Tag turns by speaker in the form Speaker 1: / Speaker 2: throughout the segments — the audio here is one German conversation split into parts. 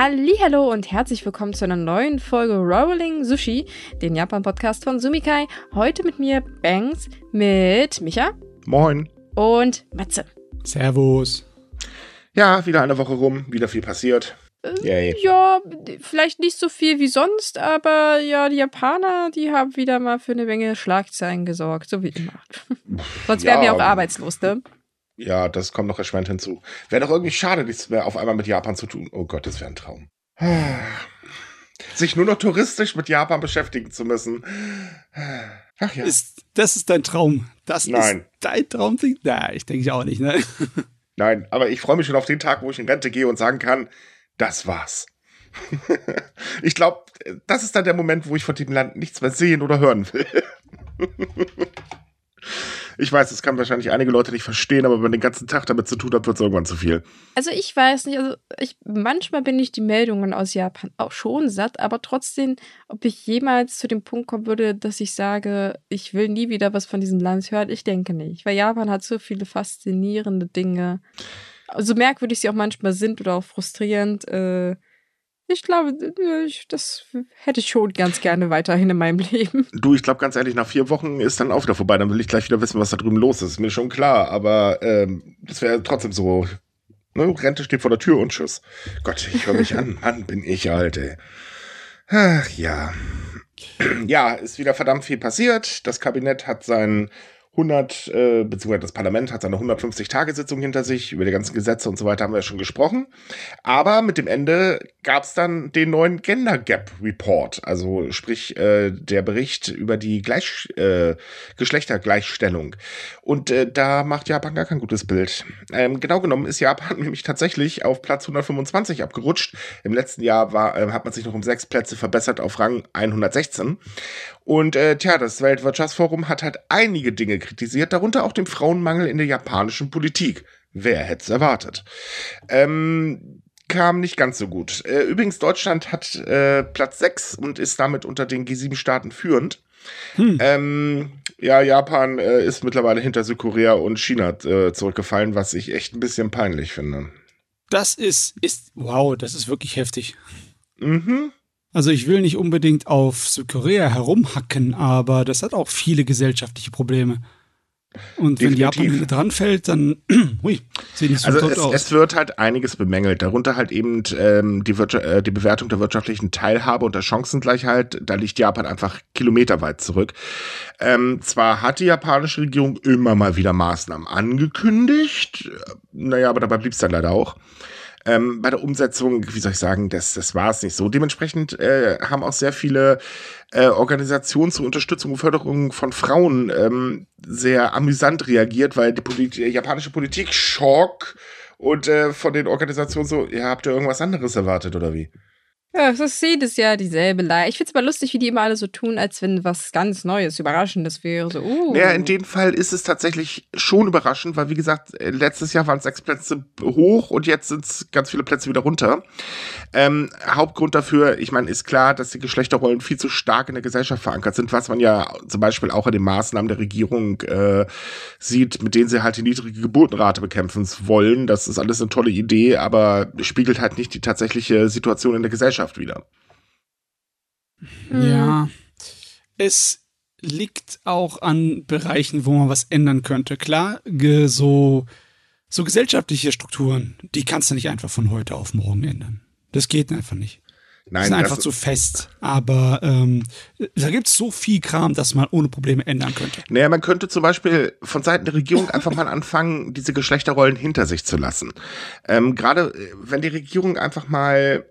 Speaker 1: Hallo und herzlich willkommen zu einer neuen Folge Rolling Sushi, den Japan-Podcast von Sumikai. Heute mit mir Banks, mit Micha.
Speaker 2: Moin.
Speaker 1: Und Matze.
Speaker 3: Servus.
Speaker 2: Ja, wieder eine Woche rum, wieder viel passiert.
Speaker 1: Äh, ja, vielleicht nicht so viel wie sonst, aber ja, die Japaner, die haben wieder mal für eine Menge Schlagzeilen gesorgt, so wie immer. Sonst wären ja, wir auch arbeitslos, ne?
Speaker 2: Ja, das kommt noch erschwerend hinzu. Wäre doch irgendwie schade, nichts mehr auf einmal mit Japan zu tun. Oh Gott, das wäre ein Traum. Sich nur noch touristisch mit Japan beschäftigen zu müssen.
Speaker 3: Ach ja. Ist, das ist dein Traum. Das Nein. ist dein Traum. Nein, ich denke auch nicht, ne?
Speaker 2: Nein, aber ich freue mich schon auf den Tag, wo ich in Rente gehe und sagen kann, das war's. ich glaube, das ist dann der Moment, wo ich von dem Land nichts mehr sehen oder hören will. ich weiß, das kann wahrscheinlich einige Leute nicht verstehen, aber wenn man den ganzen Tag damit zu tun hat, wird es irgendwann zu viel.
Speaker 1: Also ich weiß nicht, also ich, manchmal bin ich die Meldungen aus Japan auch schon satt, aber trotzdem, ob ich jemals zu dem Punkt kommen würde, dass ich sage, ich will nie wieder was von diesem Land hören, ich denke nicht. Weil Japan hat so viele faszinierende Dinge so merkwürdig sie auch manchmal sind oder auch frustrierend, äh, ich glaube, das hätte ich schon ganz gerne weiterhin in meinem Leben.
Speaker 2: Du, ich glaube ganz ehrlich, nach vier Wochen ist dann auch wieder vorbei. Dann will ich gleich wieder wissen, was da drüben los ist. Ist mir schon klar, aber ähm, das wäre trotzdem so. Ne? Rente steht vor der Tür und tschüss. Gott, ich höre mich an. Mann, bin ich alt, ey. Ach ja. Ja, ist wieder verdammt viel passiert. Das Kabinett hat seinen 100, äh, beziehungsweise das Parlament hat seine 150-Tage-Sitzung hinter sich, über die ganzen Gesetze und so weiter haben wir ja schon gesprochen. Aber mit dem Ende gab es dann den neuen Gender Gap Report, also sprich äh, der Bericht über die Gleich, äh, Geschlechtergleichstellung. Und äh, da macht Japan gar kein gutes Bild. Ähm, genau genommen ist Japan nämlich tatsächlich auf Platz 125 abgerutscht. Im letzten Jahr war, äh, hat man sich noch um sechs Plätze verbessert auf Rang 116. Und äh, tja, das Weltwirtschaftsforum hat halt einige Dinge kritisiert, darunter auch den Frauenmangel in der japanischen Politik. Wer hätte es erwartet? Ähm, kam nicht ganz so gut. Äh, übrigens, Deutschland hat äh, Platz 6 und ist damit unter den G7-Staaten führend. Hm. Ähm, ja, Japan äh, ist mittlerweile hinter Südkorea und China äh, zurückgefallen, was ich echt ein bisschen peinlich finde.
Speaker 3: Das ist, ist, wow, das ist wirklich heftig. Mhm. Also ich will nicht unbedingt auf Südkorea herumhacken, aber das hat auch viele gesellschaftliche Probleme. Und Definitiv. wenn Japan dran fällt, dann hui,
Speaker 2: sieht nicht so also es, aus. Es wird halt einiges bemängelt. Darunter halt eben ähm, die, äh, die Bewertung der wirtschaftlichen Teilhabe und der Chancengleichheit. Da liegt Japan einfach kilometerweit zurück. Ähm, zwar hat die japanische Regierung immer mal wieder Maßnahmen angekündigt, naja, aber dabei blieb es dann leider auch. Ähm, bei der Umsetzung, wie soll ich sagen, das, das war es nicht so. Dementsprechend äh, haben auch sehr viele äh, Organisationen zur Unterstützung und Förderung von Frauen ähm, sehr amüsant reagiert, weil die, Polit die japanische Politik Schock und äh, von den Organisationen so, ja, habt ihr irgendwas anderes erwartet oder wie?
Speaker 1: Ja, es ist jedes Jahr dieselbe Leier. Ich finde es aber lustig, wie die immer alle so tun, als wenn was ganz Neues, Überraschendes wäre. So, uh.
Speaker 2: Naja, in dem Fall ist es tatsächlich schon überraschend, weil wie gesagt, äh, letztes Jahr waren sechs Plätze hoch und jetzt sind es ganz viele Plätze wieder runter. Ähm, Hauptgrund dafür, ich meine, ist klar, dass die Geschlechterrollen viel zu stark in der Gesellschaft verankert sind, was man ja zum Beispiel auch an den Maßnahmen der Regierung äh, sieht, mit denen sie halt die niedrige Geburtenrate bekämpfen wollen. Das ist alles eine tolle Idee, aber spiegelt halt nicht die tatsächliche Situation in der Gesellschaft Gesellschaft wieder.
Speaker 3: Ja, es liegt auch an Bereichen, wo man was ändern könnte. Klar, so, so gesellschaftliche Strukturen, die kannst du nicht einfach von heute auf morgen ändern. Das geht einfach nicht. Nein, sind einfach zu fest. Aber ähm, da gibt es so viel Kram, dass man ohne Probleme ändern könnte.
Speaker 2: Naja, man könnte zum Beispiel von Seiten der Regierung einfach mal anfangen, diese Geschlechterrollen hinter sich zu lassen. Ähm, Gerade äh, wenn die Regierung einfach mal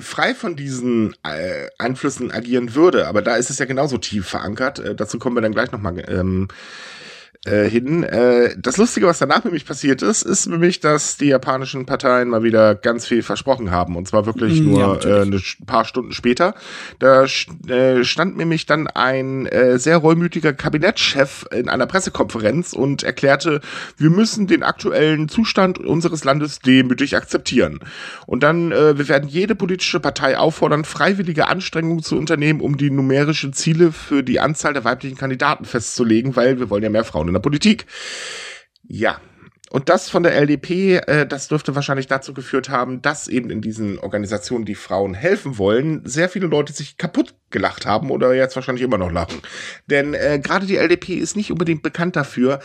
Speaker 2: frei von diesen äh, Einflüssen agieren würde, aber da ist es ja genauso tief verankert. Äh, dazu kommen wir dann gleich nochmal ähm, äh, hin. Äh, das Lustige, was danach nämlich passiert ist, ist nämlich, dass die japanischen Parteien mal wieder ganz viel versprochen haben. Und zwar wirklich mm, nur ja, äh, ein paar Stunden später. Da äh, stand nämlich dann ein äh, sehr reumütiger Kabinettschef in einer Pressekonferenz und erklärte, wir müssen den aktuellen Zustand unseres Landes demütig akzeptieren. Und dann, wir werden jede politische Partei auffordern, freiwillige Anstrengungen zu unternehmen, um die numerischen Ziele für die Anzahl der weiblichen Kandidaten festzulegen, weil wir wollen ja mehr Frauen in der Politik. Ja. und das von der LDP, äh, das dürfte wahrscheinlich dazu geführt haben, dass eben in diesen Organisationen, die Frauen helfen wollen, sehr viele Leute sich kaputt gelacht haben oder jetzt wahrscheinlich immer noch lachen. Denn äh, gerade die LDP ist nicht unbedingt bekannt dafür,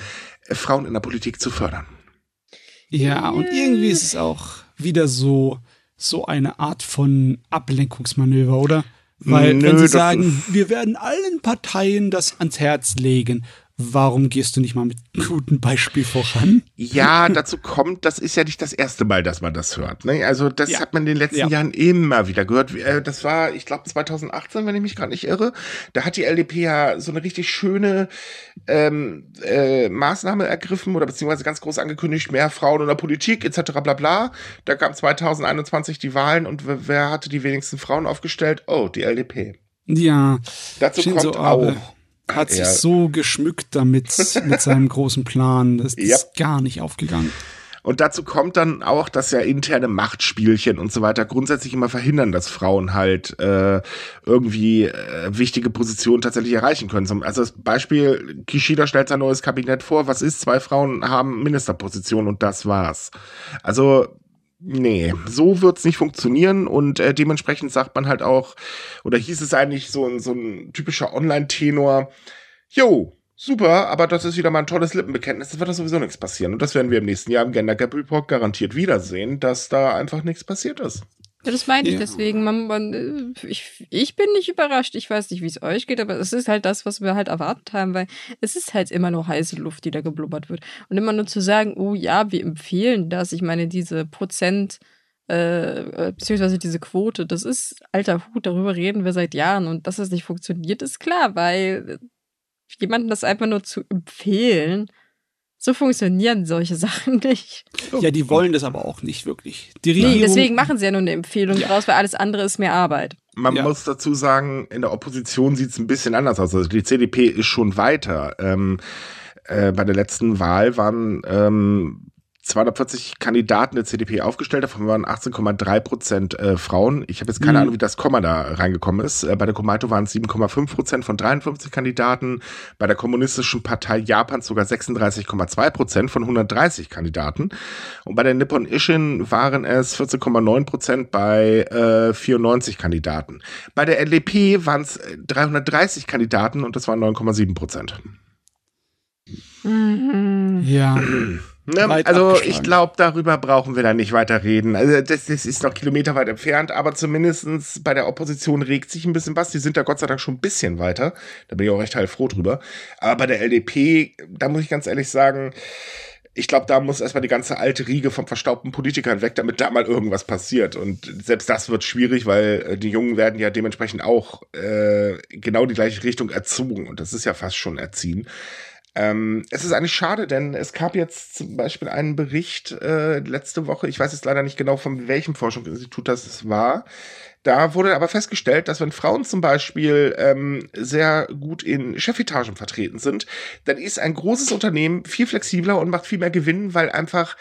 Speaker 2: äh, Frauen in der Politik zu fördern.
Speaker 3: Ja, und irgendwie ist es auch wieder so, so eine Art von Ablenkungsmanöver, oder? Weil
Speaker 2: Nö,
Speaker 3: wenn sie sagen, wir werden allen Parteien das ans Herz legen, warum gehst du nicht mal mit gutem Beispiel voran?
Speaker 2: Ja, dazu kommt, das ist ja nicht das erste Mal, dass man das hört. Ne? Also das
Speaker 3: Ja.
Speaker 2: hat man in den letzten
Speaker 3: Ja.
Speaker 2: Jahren immer wieder gehört. Äh, Das war, ich glaube, 2018, wenn ich mich gerade nicht irre. Da hat die LDP ja so eine richtig schöne ähm, äh, Maßnahme ergriffen oder beziehungsweise ganz groß angekündigt, mehr Frauen in der Politik etc. bla bla. Da gab 2021 die Wahlen und wer- wer hatte die wenigsten Frauen aufgestellt? Oh, die LDP.
Speaker 3: Ja,
Speaker 2: Dazu
Speaker 3: Shinzo
Speaker 2: kommt
Speaker 3: Abe
Speaker 2: auch.
Speaker 3: Hat sich
Speaker 2: Ja.
Speaker 3: so geschmückt damit, mit seinem großen Plan. Das ist gar nicht aufgegangen.
Speaker 2: Und dazu kommt dann auch, dass ja interne Machtspielchen und so weiter grundsätzlich immer verhindern, dass Frauen halt äh, irgendwie äh, wichtige Positionen tatsächlich erreichen können. Zum, also das Beispiel, Kishida stellt sein neues Kabinett vor, was ist, zwei Frauen haben Ministerpositionen und das war's. Also Nee, so wird's nicht funktionieren und äh, dementsprechend sagt man halt auch, oder hieß es eigentlich so, ein so ein typischer Online-Tenor, jo, super, aber das ist wieder mal ein tolles Lippenbekenntnis, das wird da sowieso nichts passieren. Und das werden wir im nächsten Jahr im Gender Gap Report garantiert wiedersehen, dass da einfach nichts passiert ist.
Speaker 1: Ja, das meine ich
Speaker 3: Ja.
Speaker 1: deswegen. Man, man, äh, ich, ich bin nicht überrascht. Ich weiß nicht, wie es euch geht, aber es ist halt das, was wir halt erwartet haben, weil es ist halt immer nur heiße Luft, die da geblubbert wird. Und immer nur zu sagen, oh ja, wir empfehlen das. Ich meine, diese Prozent, äh, äh, beziehungsweise diese Quote, das ist alter Hut, darüber reden wir seit Jahren. Und dass es nicht funktioniert, ist klar, weil jemanden das einfach nur zu empfehlen, so funktionieren solche Sachen nicht.
Speaker 3: Ja, die wollen das aber auch nicht wirklich. Die
Speaker 1: Nee,
Speaker 3: Regierung,
Speaker 1: deswegen machen sie ja nur eine Empfehlung draus, weil alles andere ist mehr Arbeit.
Speaker 2: Man
Speaker 3: Ja.
Speaker 2: muss dazu sagen, in der Opposition sieht's ein bisschen anders aus. Also die CDP ist schon weiter. Ähm, äh, bei der letzten Wahl waren ähm, 240 Kandidaten der CDP aufgestellt, davon waren 18,3 Prozent äh, Frauen. Ich habe jetzt keine
Speaker 3: Mhm.
Speaker 2: Ahnung, wie das Komma da reingekommen ist. Äh, bei der Komaito waren es 7,5 Prozent von 53 Kandidaten. Bei der Kommunistischen Partei Japans sogar 36,2 Prozent von 130 Kandidaten. Und bei der Nippon Ishin waren es 14,9 Prozent bei äh, 94 Kandidaten. Bei der LDP waren es 330 Kandidaten und das waren 9,7 Prozent.
Speaker 1: Mhm.
Speaker 3: Ja,
Speaker 2: Ne? Also ich glaube, darüber brauchen wir da nicht weiter reden. Also das, das ist noch kilometerweit entfernt, aber zumindestens bei der Opposition regt sich ein bisschen was. Die sind da Gott sei Dank schon ein bisschen weiter. Da bin ich auch recht heilfroh drüber. Aber bei der LDP, da muss ich ganz ehrlich sagen, ich glaube, da muss erstmal die ganze alte Riege von verstaubten Politikern weg, damit da mal irgendwas passiert. Und selbst das wird schwierig, weil äh, die Jungen werden ja dementsprechend auch äh, genau die gleiche Richtung erzogen. Und das ist ja fast schon erziehen. Ähm, es ist eigentlich schade, denn es gab jetzt zum Beispiel einen Bericht äh, letzte Woche, ich weiß jetzt leider nicht genau, von welchem Forschungsinstitut das war. Da wurde aber festgestellt, dass wenn Frauen zum Beispiel ähm, sehr gut in Chefetagen vertreten sind, dann ist ein großes Unternehmen viel flexibler und macht viel mehr Gewinn, weil einfach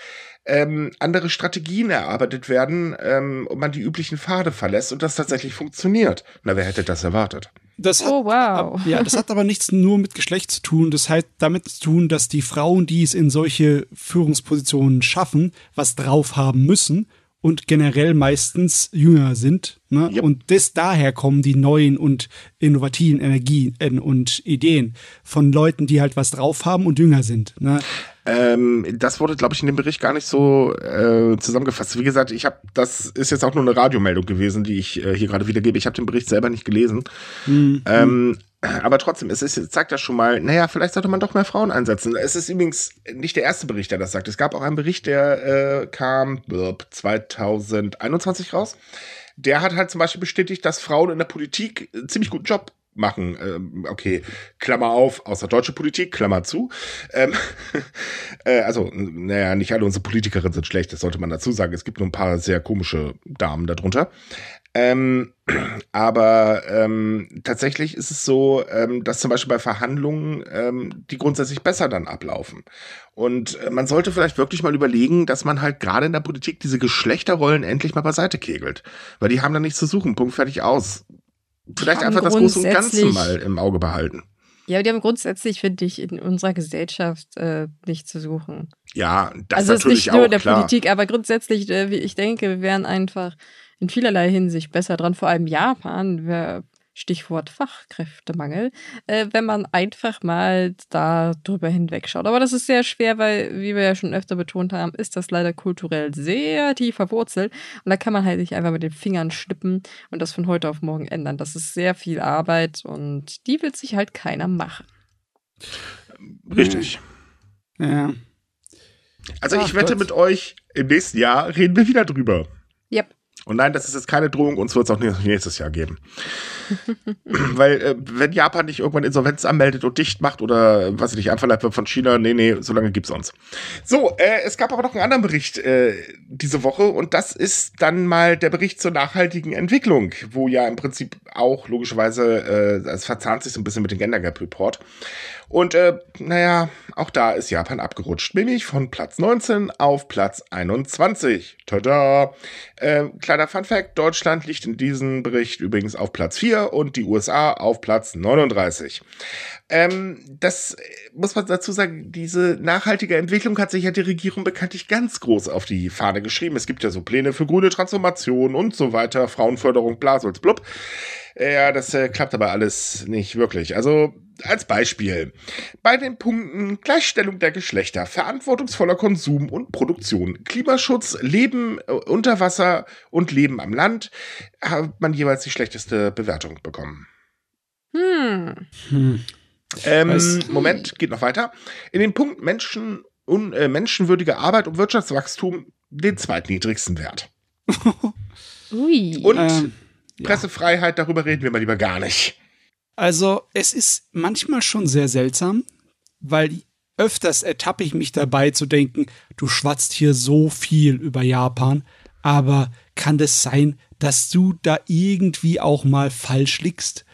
Speaker 2: ähm, andere Strategien erarbeitet werden ähm, und man die üblichen Pfade verlässt und das tatsächlich funktioniert. Na, wer hätte das erwartet?
Speaker 3: das hat,
Speaker 1: Oh, wow.
Speaker 3: ja, das hat aber nichts nur mit Geschlecht zu tun. Das hat damit zu tun, dass die Frauen, die es in solche Führungspositionen schaffen, was drauf haben müssen und generell meistens jünger sind. Ne?
Speaker 2: Yep.
Speaker 3: Und das daher kommen die neuen und innovativen Energien äh, und Ideen von Leuten, die halt was drauf haben und jünger sind. Ne?
Speaker 2: Ähm, das wurde, glaube ich, in dem Bericht gar nicht so äh, zusammengefasst. Wie gesagt, ich habe, das ist jetzt auch nur eine Radiomeldung gewesen, die ich äh, hier gerade wiedergebe. Ich habe den Bericht selber nicht gelesen.
Speaker 3: Mhm.
Speaker 2: Ähm, aber trotzdem, es ist, zeigt ja schon mal, naja, vielleicht sollte man doch mehr Frauen einsetzen. Es ist übrigens nicht der erste Bericht, der das sagt. Es gab auch einen Bericht, der äh, kam blub, 2021 raus. Der hat halt zum Beispiel bestätigt, dass Frauen in der Politik einen ziemlich guten Job machen. Ähm, okay, Klammer auf, außer deutsche Politik, Klammer zu. Ähm, äh, also, naja, nicht alle unsere Politikerinnen sind schlecht, das sollte man dazu sagen. Es gibt nur ein paar sehr komische Damen darunter. Ähm, aber ähm, tatsächlich ist es so, ähm, dass zum Beispiel bei Verhandlungen ähm, die grundsätzlich besser dann ablaufen. Und äh, man sollte vielleicht wirklich mal überlegen, dass man halt gerade in der Politik diese Geschlechterrollen endlich mal beiseite kegelt. Weil die haben da nichts zu suchen. Punkt fertig aus. Vielleicht einfach das Große und Ganze mal im Auge behalten.
Speaker 1: Ja, die haben grundsätzlich, finde ich, in unserer Gesellschaft äh, nicht zu suchen.
Speaker 2: Ja, das
Speaker 1: also
Speaker 2: natürlich
Speaker 1: ist nicht nur
Speaker 2: auch,
Speaker 1: der
Speaker 2: klar.
Speaker 1: Politik, aber grundsätzlich, äh, ich denke, wir wären einfach in vielerlei Hinsicht besser dran, vor allem Japan, wär, Stichwort Fachkräftemangel, äh, wenn man einfach mal da drüber hinwegschaut. Aber das ist sehr schwer, weil, wie wir ja schon öfter betont haben, ist das leider kulturell sehr tief verwurzelt. Und da kann man halt nicht einfach mit den Fingern schnippen und das von heute auf morgen ändern. Das ist sehr viel Arbeit und die will sich halt keiner machen.
Speaker 2: Richtig.
Speaker 3: Ja.
Speaker 2: Also
Speaker 3: Ach
Speaker 2: ich wette
Speaker 3: Gott.
Speaker 2: mit euch, im nächsten Jahr reden wir wieder drüber. Und nein, das ist jetzt keine Drohung, uns wird es auch nächstes Jahr geben. Weil, äh, wenn Japan nicht irgendwann Insolvenz anmeldet und dicht macht oder, weiß ich nicht, einverleibt wird von China, nee, nee, so lange gibt's uns. So, äh, es gab aber noch einen anderen Bericht äh, diese Woche und das ist dann mal der Bericht zur nachhaltigen Entwicklung, wo ja im Prinzip auch logischerweise, äh, es verzahnt sich so ein bisschen mit dem Gender Gap Report. Und äh, naja, auch da ist Japan abgerutscht, nämlich von Platz 19 auf Platz 21. Tada! Äh, kleiner Fun Fact, Deutschland liegt in diesem Bericht übrigens auf Platz 4 und die USA auf Platz 39. Ähm, das äh, muss man dazu sagen, diese nachhaltige Entwicklung hat sich ja die Regierung bekanntlich ganz groß auf die Fahne geschrieben. Es gibt ja so Pläne für grüne Transformation und so weiter, Frauenförderung, Blasolz, blub. Äh, Ja, das äh, klappt aber alles nicht wirklich. Also als Beispiel. Bei den Punkten Gleichstellung der Geschlechter, verantwortungsvoller Konsum und Produktion, Klimaschutz, Leben äh, unter Wasser und Leben am Land hat man jeweils die schlechteste Bewertung bekommen.
Speaker 1: Hm.
Speaker 3: Hm.
Speaker 2: Ähm? Moment, geht noch weiter. In den Punkt Menschen und äh, menschenwürdige Arbeit und Wirtschaftswachstum den zweitniedrigsten Wert.
Speaker 1: Ui.
Speaker 2: Und
Speaker 3: Ähm, ja.
Speaker 2: Pressefreiheit, darüber reden wir mal lieber gar nicht.
Speaker 3: Also, es ist manchmal schon sehr seltsam, weil öfters ertappe ich mich dabei zu denken, du schwatzt hier so viel über Japan, aber kann es sein, dass du da irgendwie auch mal falsch liegst?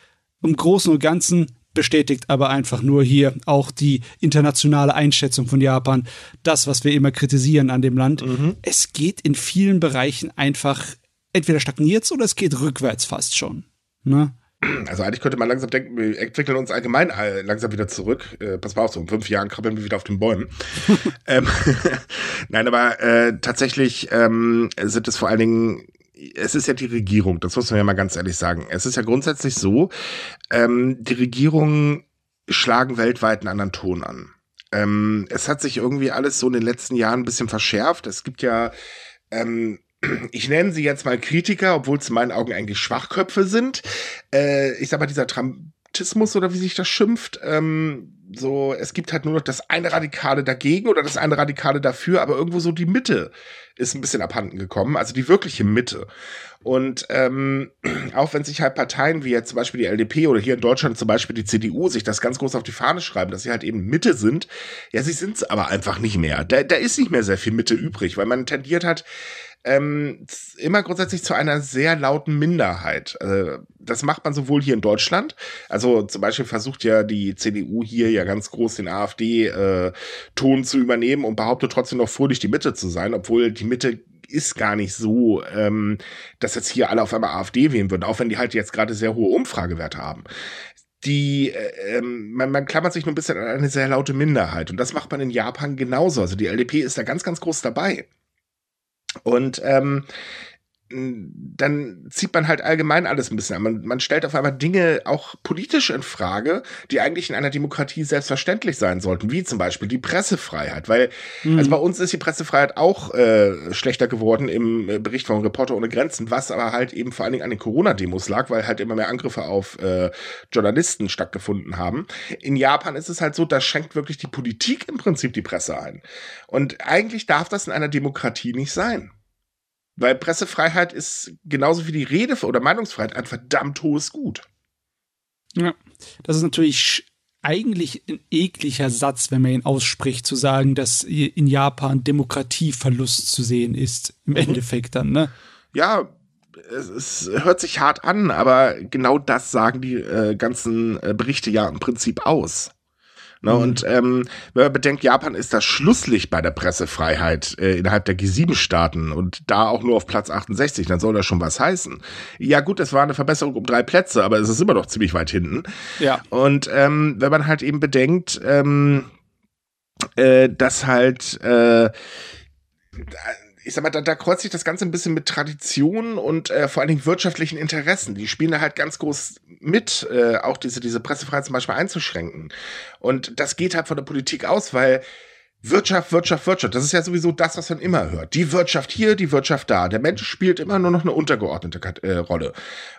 Speaker 3: Im Großen und Ganzen bestätigt aber einfach nur hier auch die internationale Einschätzung von Japan, das, was wir immer kritisieren an dem Land. Es geht in vielen Bereichen einfach, entweder stagniert oder es geht rückwärts fast schon. Ne?
Speaker 2: Also eigentlich könnte man langsam denken, wir entwickeln uns allgemein all- langsam wieder zurück. Äh, pass mal auf, so in fünf Jahren krabbeln wir wieder auf den Bäumen. ähm, Nein, aber äh, tatsächlich ähm, sind es vor allen Dingen, es ist ja die Regierung, das muss man ja mal ganz ehrlich sagen. Es ist ja grundsätzlich so, ähm, die Regierungen schlagen weltweit einen anderen Ton an. Ähm, es hat sich irgendwie alles so in den letzten Jahren ein bisschen verschärft. Es gibt ja ähm, ich nenne sie jetzt mal Kritiker, obwohl es in meinen Augen eigentlich Schwachköpfe sind. Äh, ich sag mal, dieser Trumpismus oder wie sich das schimpft, ähm, so, es gibt halt nur noch das eine Radikale dagegen oder das eine Radikale dafür, aber irgendwo so die Mitte ist ein bisschen abhanden gekommen, also die wirkliche Mitte. Und ähm, auch wenn sich halt Parteien wie jetzt zum Beispiel die LDP oder hier in Deutschland zum Beispiel die CDU sich das ganz groß auf die Fahne schreiben, dass sie halt eben Mitte sind, ja, sie sind es aber einfach nicht mehr. Da, da ist nicht mehr sehr viel Mitte übrig, weil man tendiert hat, ähm, immer grundsätzlich zu einer sehr lauten Minderheit. Äh, das macht man sowohl hier in Deutschland, also zum Beispiel versucht ja die CDU hier ja ganz groß den AfD-Ton zu übernehmen und behauptet trotzdem noch fröhlich die Mitte zu sein, obwohl die Mitte ist gar nicht so, ähm, dass jetzt hier alle auf einmal AfD wählen würden, auch wenn die halt jetzt gerade sehr hohe Umfragewerte haben die, äh, ähm, man, man klammert sich nur ein bisschen an eine sehr laute Minderheit. Und das macht man in Japan genauso. Also die LDP ist da ganz, ganz groß dabei. Und ähm, dann zieht man halt allgemein alles ein bisschen an. Man, man stellt auf einmal Dinge auch politisch in Frage, die eigentlich in einer Demokratie selbstverständlich sein sollten, wie zum Beispiel die Pressefreiheit. Weil, also bei uns ist die Pressefreiheit auch äh, schlechter geworden im äh, Bericht von Reporter ohne Grenzen, was aber halt eben vor allen Dingen an den Corona-Demos lag, weil halt immer mehr Angriffe auf äh, Journalisten stattgefunden haben. In Japan ist es halt so, da schenkt wirklich die Politik im Prinzip die Presse ein. Und eigentlich darf das in einer Demokratie nicht sein. Weil Pressefreiheit ist genauso wie die Rede- oder Meinungsfreiheit ein verdammt hohes Gut.
Speaker 3: Ja, das ist natürlich eigentlich ein ekliger Satz, wenn man ihn ausspricht, zu sagen, dass in Japan Demokratieverlust zu sehen ist, im Endeffekt dann, ne?
Speaker 2: Ja, es, es hört sich hart an, aber genau das sagen die äh, ganzen äh, Berichte ja im Prinzip aus. Ne,
Speaker 3: Mhm.
Speaker 2: Und ähm, wenn man bedenkt, Japan ist das Schlusslicht bei der Pressefreiheit äh, innerhalb der G7-Staaten und da auch nur auf Platz 68, dann soll das schon was heißen. Ja gut, es war eine Verbesserung um drei Plätze, aber es ist immer noch ziemlich weit hinten.
Speaker 3: Ja.
Speaker 2: Und ähm, wenn man halt eben bedenkt, ähm, äh, dass halt äh, ich sag mal, da, da kreuzt sich das Ganze ein bisschen mit Traditionen und äh, vor allen Dingen wirtschaftlichen Interessen. Die spielen da halt ganz groß mit, äh, auch diese, diese Pressefreiheit zum Beispiel einzuschränken. Und das geht halt von der Politik aus, weil Wirtschaft, Wirtschaft, Wirtschaft. Das ist ja sowieso das, was man immer hört. Die Wirtschaft hier, die Wirtschaft da. Der Mensch spielt immer nur noch eine untergeordnete äh, Rolle.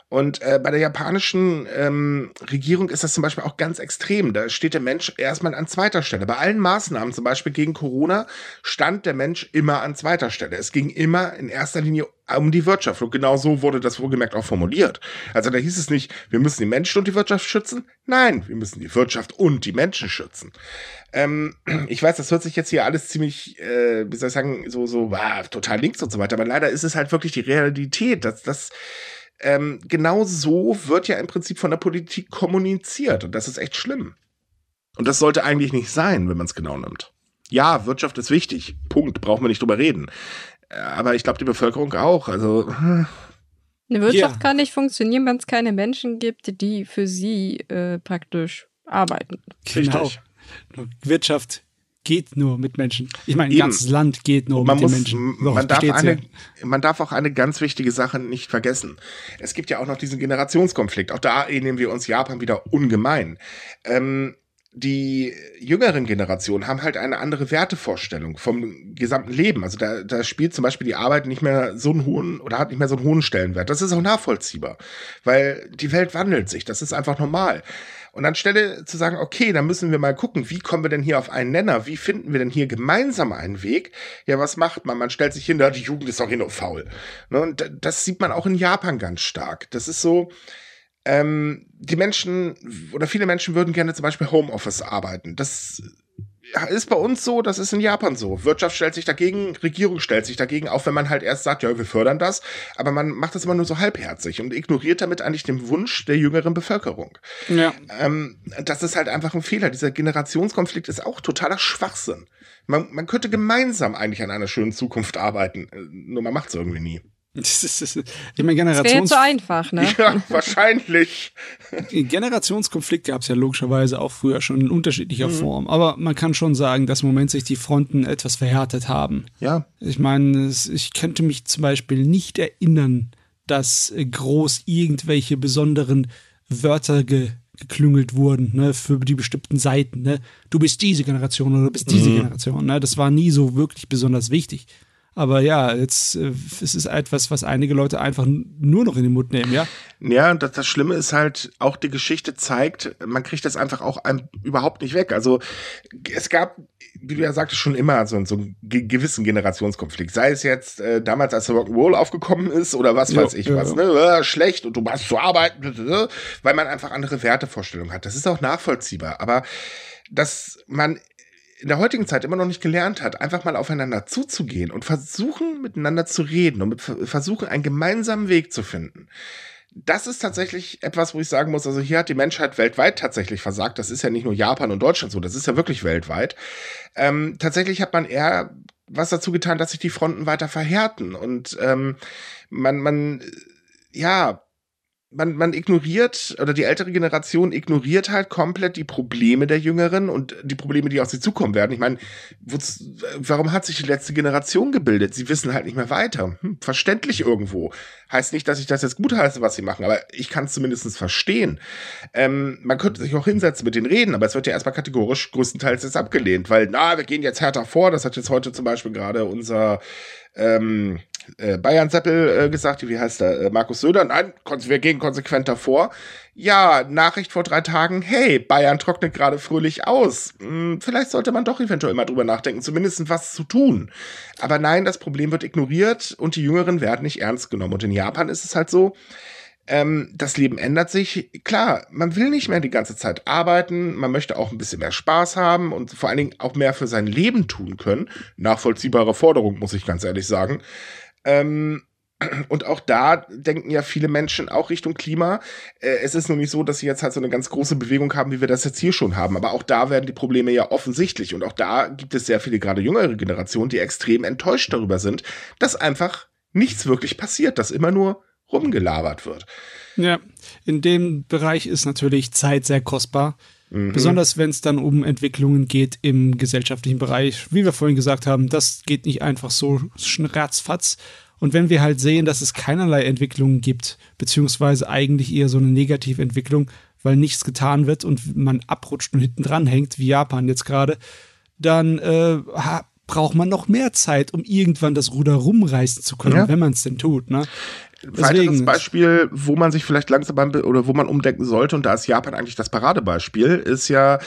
Speaker 2: Und äh, bei der japanischen ähm, Regierung ist das zum Beispiel auch ganz extrem. Da steht der Mensch erstmal an zweiter Stelle. Bei allen Maßnahmen, zum Beispiel gegen Corona, stand der Mensch immer an zweiter Stelle. Es ging immer in erster Linie um die Wirtschaft. Und genau so wurde das wohlgemerkt auch formuliert. Also da hieß es nicht, wir müssen die Menschen und die Wirtschaft schützen. Nein, wir müssen die Wirtschaft und die Menschen schützen. Ähm, ich weiß, das hört sich jetzt hier alles ziemlich, äh, wie soll ich sagen, so, so, wow, total links und so weiter. Aber leider ist es halt wirklich die Realität, dass das ähm, genau so wird ja im Prinzip von der Politik kommuniziert. Und das ist echt schlimm. Und das sollte eigentlich nicht sein, wenn man es genau nimmt. Ja, Wirtschaft ist wichtig. Punkt. Brauchen wir nicht drüber reden. Äh, aber ich glaube, die Bevölkerung auch. Also.
Speaker 1: Eine Wirtschaft ja. kann nicht funktionieren, wenn es keine Menschen gibt, die für sie äh, praktisch arbeiten.
Speaker 3: Genau. Richtig. Wirtschaft geht nur mit Menschen. Ich meine, ein ganzes Land geht nur man mit muss, Menschen.
Speaker 2: So, man, darf eine, ja. man darf auch eine ganz wichtige Sache nicht vergessen. Es gibt ja auch noch diesen Generationskonflikt. Auch da nehmen wir uns Japan wieder ungemein. Ähm, die jüngeren Generationen haben halt eine andere Wertevorstellung vom gesamten Leben. Also da, da spielt zum Beispiel die Arbeit nicht mehr so einen hohen oder hat nicht mehr so einen hohen Stellenwert. Das ist auch nachvollziehbar, weil die Welt wandelt sich. Das ist einfach normal. Und anstelle zu sagen, okay, dann müssen wir mal gucken, wie kommen wir denn hier auf einen Nenner? Wie finden wir denn hier gemeinsam einen Weg? Ja, was macht man? Man stellt sich hin, die Jugend ist doch hier nur faul. Ne? Und das sieht man auch in Japan ganz stark. Das ist so, ähm, die Menschen oder viele Menschen würden gerne zum Beispiel Homeoffice arbeiten. Das ist bei uns so, das ist in Japan so. Wirtschaft stellt sich dagegen, Regierung stellt sich dagegen, auch wenn man halt erst sagt, ja, wir fördern das, aber man macht das immer nur so halbherzig und ignoriert damit eigentlich den Wunsch der jüngeren Bevölkerung. Ja. Ähm, das ist halt einfach ein Fehler. Dieser Generationskonflikt ist auch totaler Schwachsinn. Man, man könnte gemeinsam eigentlich an einer schönen Zukunft arbeiten, äh, nur man macht es irgendwie nie.
Speaker 3: Das ist, das ist, ich meine, Generations
Speaker 1: das so einfach, ne?
Speaker 2: Ja, wahrscheinlich.
Speaker 3: Generationskonflikt gab es ja logischerweise auch früher schon in unterschiedlicher mhm. Form. Aber man kann schon sagen, dass im Moment sich die Fronten etwas verhärtet haben.
Speaker 2: Ja.
Speaker 3: Ich meine, ich könnte mich zum Beispiel nicht erinnern, dass groß irgendwelche besonderen Wörter ge geklüngelt wurden, ne, für die bestimmten Seiten, ne. Du bist diese Generation oder du bist diese mhm. Generation, ne. Das war nie so wirklich besonders wichtig. Aber ja, jetzt äh, es ist etwas, was einige Leute einfach nur noch in den Mund nehmen, ja.
Speaker 2: Ja, das, das Schlimme ist halt, auch die Geschichte zeigt, man kriegt das einfach auch einem überhaupt nicht weg. Also es gab, wie du ja sagtest, schon immer so, so einen gewissen Generationskonflikt. Sei es jetzt äh, damals, als der Rock'n'Roll aufgekommen ist oder was weiß ich ja, was, ne? Äh, schlecht und du hast zu arbeiten, weil man einfach andere Wertevorstellungen hat. Das ist auch nachvollziehbar. Aber dass man in der heutigen Zeit immer noch nicht gelernt hat, einfach mal aufeinander zuzugehen und versuchen, miteinander zu reden und versuchen, einen gemeinsamen Weg zu finden. Das ist tatsächlich etwas, wo ich sagen muss, also hier hat die Menschheit weltweit tatsächlich versagt. Das ist ja nicht nur Japan und Deutschland so, das ist ja wirklich weltweit. Ähm, tatsächlich hat man eher was dazu getan, dass sich die Fronten weiter verhärten und ähm, man, man, ja, man, man ignoriert, oder die ältere Generation ignoriert halt komplett die Probleme der Jüngeren und die Probleme, die auf sie zukommen werden. Ich meine, warum hat sich die letzte Generation gebildet? Sie wissen halt nicht mehr weiter. Hm, verständlich irgendwo. Heißt nicht, dass ich das jetzt gut heiße, was sie machen, aber ich kann es zumindest verstehen. Ähm, man könnte sich auch hinsetzen mit den Reden, aber es wird ja erstmal kategorisch größtenteils jetzt abgelehnt, weil, na, wir gehen jetzt härter vor. Das hat jetzt heute zum Beispiel gerade unser ähm, äh, Bayern Seppel äh, gesagt, wie heißt er, äh, Markus Söder, nein, wir gehen konsequent davor. Ja, Nachricht vor drei Tagen, hey, Bayern trocknet gerade fröhlich aus. Hm, vielleicht sollte man doch eventuell mal drüber nachdenken, zumindest was zu tun. Aber nein, das Problem wird ignoriert und die Jüngeren werden nicht ernst genommen. Und in Japan ist es halt so, ähm, das Leben ändert sich. Klar, man will nicht mehr die ganze Zeit arbeiten, man möchte auch ein bisschen mehr Spaß haben und vor allen Dingen auch mehr für sein Leben tun können. Nachvollziehbare Forderung, muss ich ganz ehrlich sagen. Ähm, und auch da denken ja viele Menschen auch Richtung Klima. Äh, es ist nur nicht so, dass sie jetzt halt so eine ganz große Bewegung haben, wie wir das jetzt hier schon haben. Aber auch da werden die Probleme ja offensichtlich. Und auch da gibt es sehr viele, gerade jüngere Generationen, die extrem enttäuscht darüber sind, dass einfach nichts wirklich passiert, dass immer nur rumgelabert wird.
Speaker 3: Ja, in dem Bereich ist natürlich Zeit sehr kostbar. Mhm. Besonders wenn es dann um Entwicklungen geht im gesellschaftlichen Bereich. Wie wir vorhin gesagt haben, das geht nicht einfach so ratzfatz. Und wenn wir halt sehen, dass es keinerlei Entwicklungen gibt, beziehungsweise eigentlich eher so eine negative Entwicklung, weil nichts getan wird und man abrutscht und hinten dran hängt, wie Japan jetzt gerade, dann äh, braucht man noch mehr Zeit, um irgendwann das Ruder rumreißen zu können, ja. wenn man es denn tut. Ne?
Speaker 2: Weiteres Beispiel, wo man sich vielleicht langsam oder wo man umdenken sollte, und da ist Japan eigentlich das Paradebeispiel, ist ja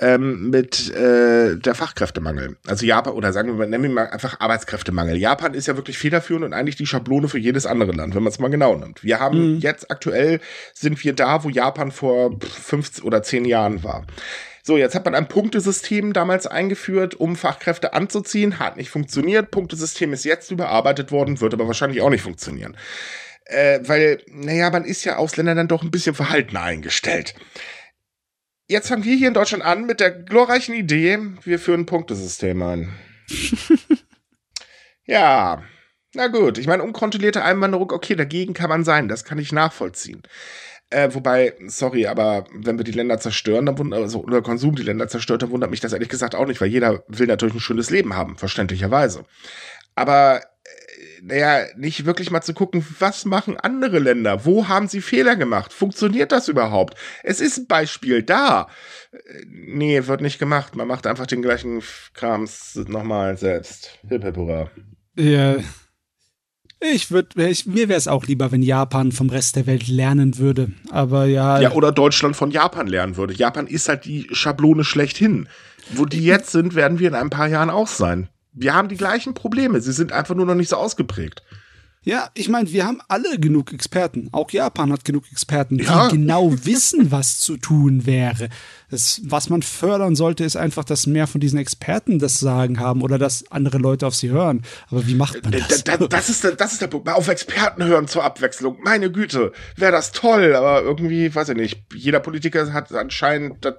Speaker 2: ähm, mit äh, der Fachkräftemangel. Also Japan, oder sagen wir mal, nennen wir mal einfach Arbeitskräftemangel. Japan ist ja wirklich federführend und eigentlich die Schablone für jedes andere Land, wenn man es mal genau nimmt. Wir haben mhm. jetzt aktuell sind wir da, wo Japan vor 15 oder 10 Jahren war. So, jetzt hat man ein Punktesystem damals eingeführt, um Fachkräfte anzuziehen. Hat nicht funktioniert. Punktesystem ist jetzt überarbeitet worden, wird aber wahrscheinlich auch nicht funktionieren. Äh, weil, naja, man ist ja Ausländer dann doch ein bisschen verhalten eingestellt. Jetzt fangen wir hier in Deutschland an mit der glorreichen Idee, wir führen ein Punktesystem ein. ja, na gut. Ich meine, unkontrollierte Einwanderung, okay, dagegen kann man sein. Das kann ich nachvollziehen. Äh, wobei, sorry, aber wenn wir die Länder zerstören, dann wundert, also, oder Konsum die Länder zerstört, dann wundert mich das ehrlich gesagt auch nicht, weil jeder will natürlich ein schönes Leben haben, verständlicherweise. Aber, äh, naja, nicht wirklich mal zu gucken, was machen andere Länder? Wo haben sie Fehler gemacht? Funktioniert das überhaupt? Es ist ein Beispiel da. Äh, nee, wird nicht gemacht. Man macht einfach den gleichen Krams nochmal selbst. Hip, hip, hurra.
Speaker 3: Ja, ich würde, mir wäre es auch lieber, wenn Japan vom Rest der Welt lernen würde. Aber ja.
Speaker 2: Ja, oder Deutschland von Japan lernen würde. Japan ist halt die Schablone schlechthin. Wo die jetzt sind, werden wir in ein paar Jahren auch sein. Wir haben die gleichen Probleme. Sie sind einfach nur noch nicht so ausgeprägt.
Speaker 3: Ja, ich meine, wir haben alle genug Experten. Auch Japan hat genug Experten, die ja. genau wissen, was zu tun wäre. Das, was man fördern sollte, ist einfach, dass mehr von diesen Experten das Sagen haben oder dass andere Leute auf sie hören. Aber wie macht man das?
Speaker 2: Da, da, das, ist, das ist der Punkt. Mal auf Experten hören zur Abwechslung. Meine Güte, wäre das toll. Aber irgendwie, weiß ich nicht, jeder Politiker hat anscheinend das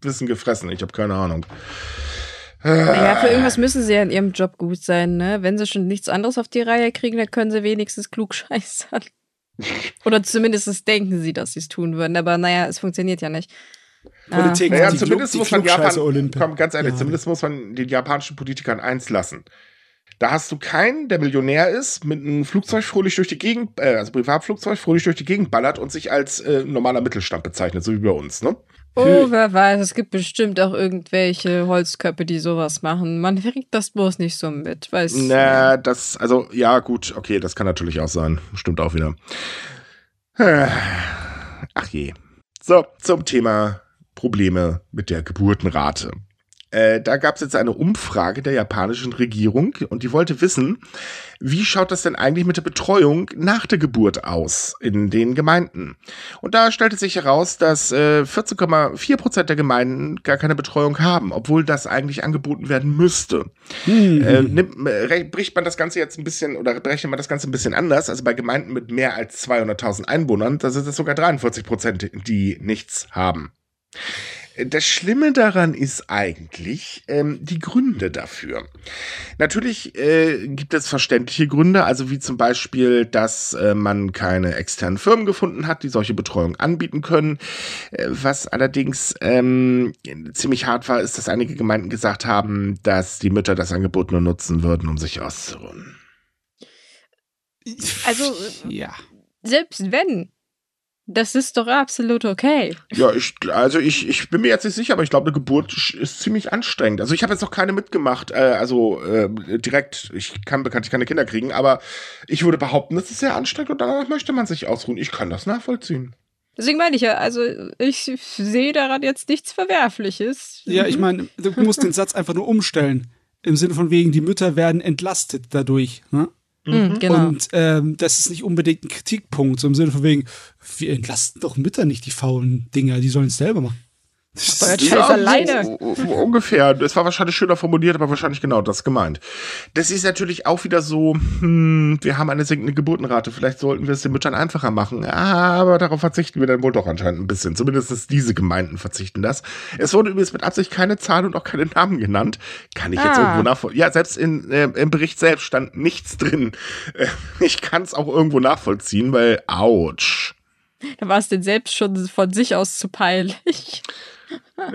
Speaker 2: Wissen gefressen. Ich habe keine Ahnung.
Speaker 1: Naja, für irgendwas müssen sie ja in ihrem Job gut sein, ne? Wenn sie schon nichts anderes auf die Reihe kriegen, dann können sie wenigstens klug scheißern. Oder zumindest denken sie, dass sie es tun würden. Aber naja, es funktioniert ja nicht.
Speaker 2: Politik, ah. naja, zumindest muss man Japan, komm, ganz ehrlich, ja. zumindest muss man den japanischen Politikern eins lassen. Da hast du keinen, der Millionär ist, mit einem Flugzeug fröhlich durch die Gegend, äh, also Privatflugzeug fröhlich durch die Gegend ballert und sich als äh, normaler Mittelstand bezeichnet, so wie bei uns, ne?
Speaker 1: Oh, wer weiß, es gibt bestimmt auch irgendwelche Holzköpfe, die sowas machen. Man kriegt das bloß nicht so mit, weiß
Speaker 2: Na, das, also, ja, gut, okay, das kann natürlich auch sein. Stimmt auch wieder. Ach je. So, zum Thema Probleme mit der Geburtenrate. Äh, da gab es jetzt eine Umfrage der japanischen Regierung und die wollte wissen, wie schaut das denn eigentlich mit der Betreuung nach der Geburt aus in den Gemeinden? Und da stellte sich heraus, dass äh, 14,4 Prozent der Gemeinden gar keine Betreuung haben, obwohl das eigentlich angeboten werden müsste. Mhm. Äh, nimmt, äh, bricht man das Ganze jetzt ein bisschen oder berechnet man das Ganze ein bisschen anders? Also bei Gemeinden mit mehr als 200.000 Einwohnern, da sind es sogar 43 Prozent, die nichts haben. Das Schlimme daran ist eigentlich ähm, die Gründe dafür. Natürlich äh, gibt es verständliche Gründe, also wie zum Beispiel, dass äh, man keine externen Firmen gefunden hat, die solche Betreuung anbieten können. Äh, was allerdings ähm, ziemlich hart war, ist, dass einige Gemeinden gesagt haben, dass die Mütter das Angebot nur nutzen würden, um sich auszuruhen.
Speaker 1: Also, ja. selbst wenn das ist doch absolut okay.
Speaker 2: Ja, ich, also ich, ich bin mir jetzt nicht sicher, aber ich glaube, eine Geburt ist ziemlich anstrengend. Also ich habe jetzt noch keine mitgemacht, äh, also äh, direkt, ich kann bekanntlich keine Kinder kriegen, aber ich würde behaupten, das ist sehr anstrengend und danach möchte man sich ausruhen. Ich kann das nachvollziehen.
Speaker 1: Deswegen meine ich ja, also ich sehe daran jetzt nichts Verwerfliches.
Speaker 3: Ja, ich meine, du musst den Satz einfach nur umstellen. Im Sinne von wegen, die Mütter werden entlastet dadurch. Ne? Mhm. mhm, genau. Und ähm, das ist nicht unbedingt ein Kritikpunkt, so im Sinne von wegen, wir entlasten doch Mütter nicht die faulen Dinger, die sollen es selber machen.
Speaker 2: Das ja, alleine. ungefähr. Es war wahrscheinlich schöner formuliert, aber wahrscheinlich genau das gemeint. Das ist natürlich auch wieder so, hm, wir haben eine sinkende Geburtenrate. Vielleicht sollten wir es den Müttern einfacher machen. Aber darauf verzichten wir dann wohl doch anscheinend ein bisschen. Zumindest diese Gemeinden verzichten das. Es wurde übrigens mit Absicht keine Zahlen und auch keine Namen genannt. Kann ich ah. jetzt irgendwo nachvollziehen. Ja, selbst in, äh, im Bericht selbst stand nichts drin. Äh, ich kann es auch irgendwo nachvollziehen, weil, ouch.
Speaker 1: Da war es denn selbst schon von sich aus zu peinlich.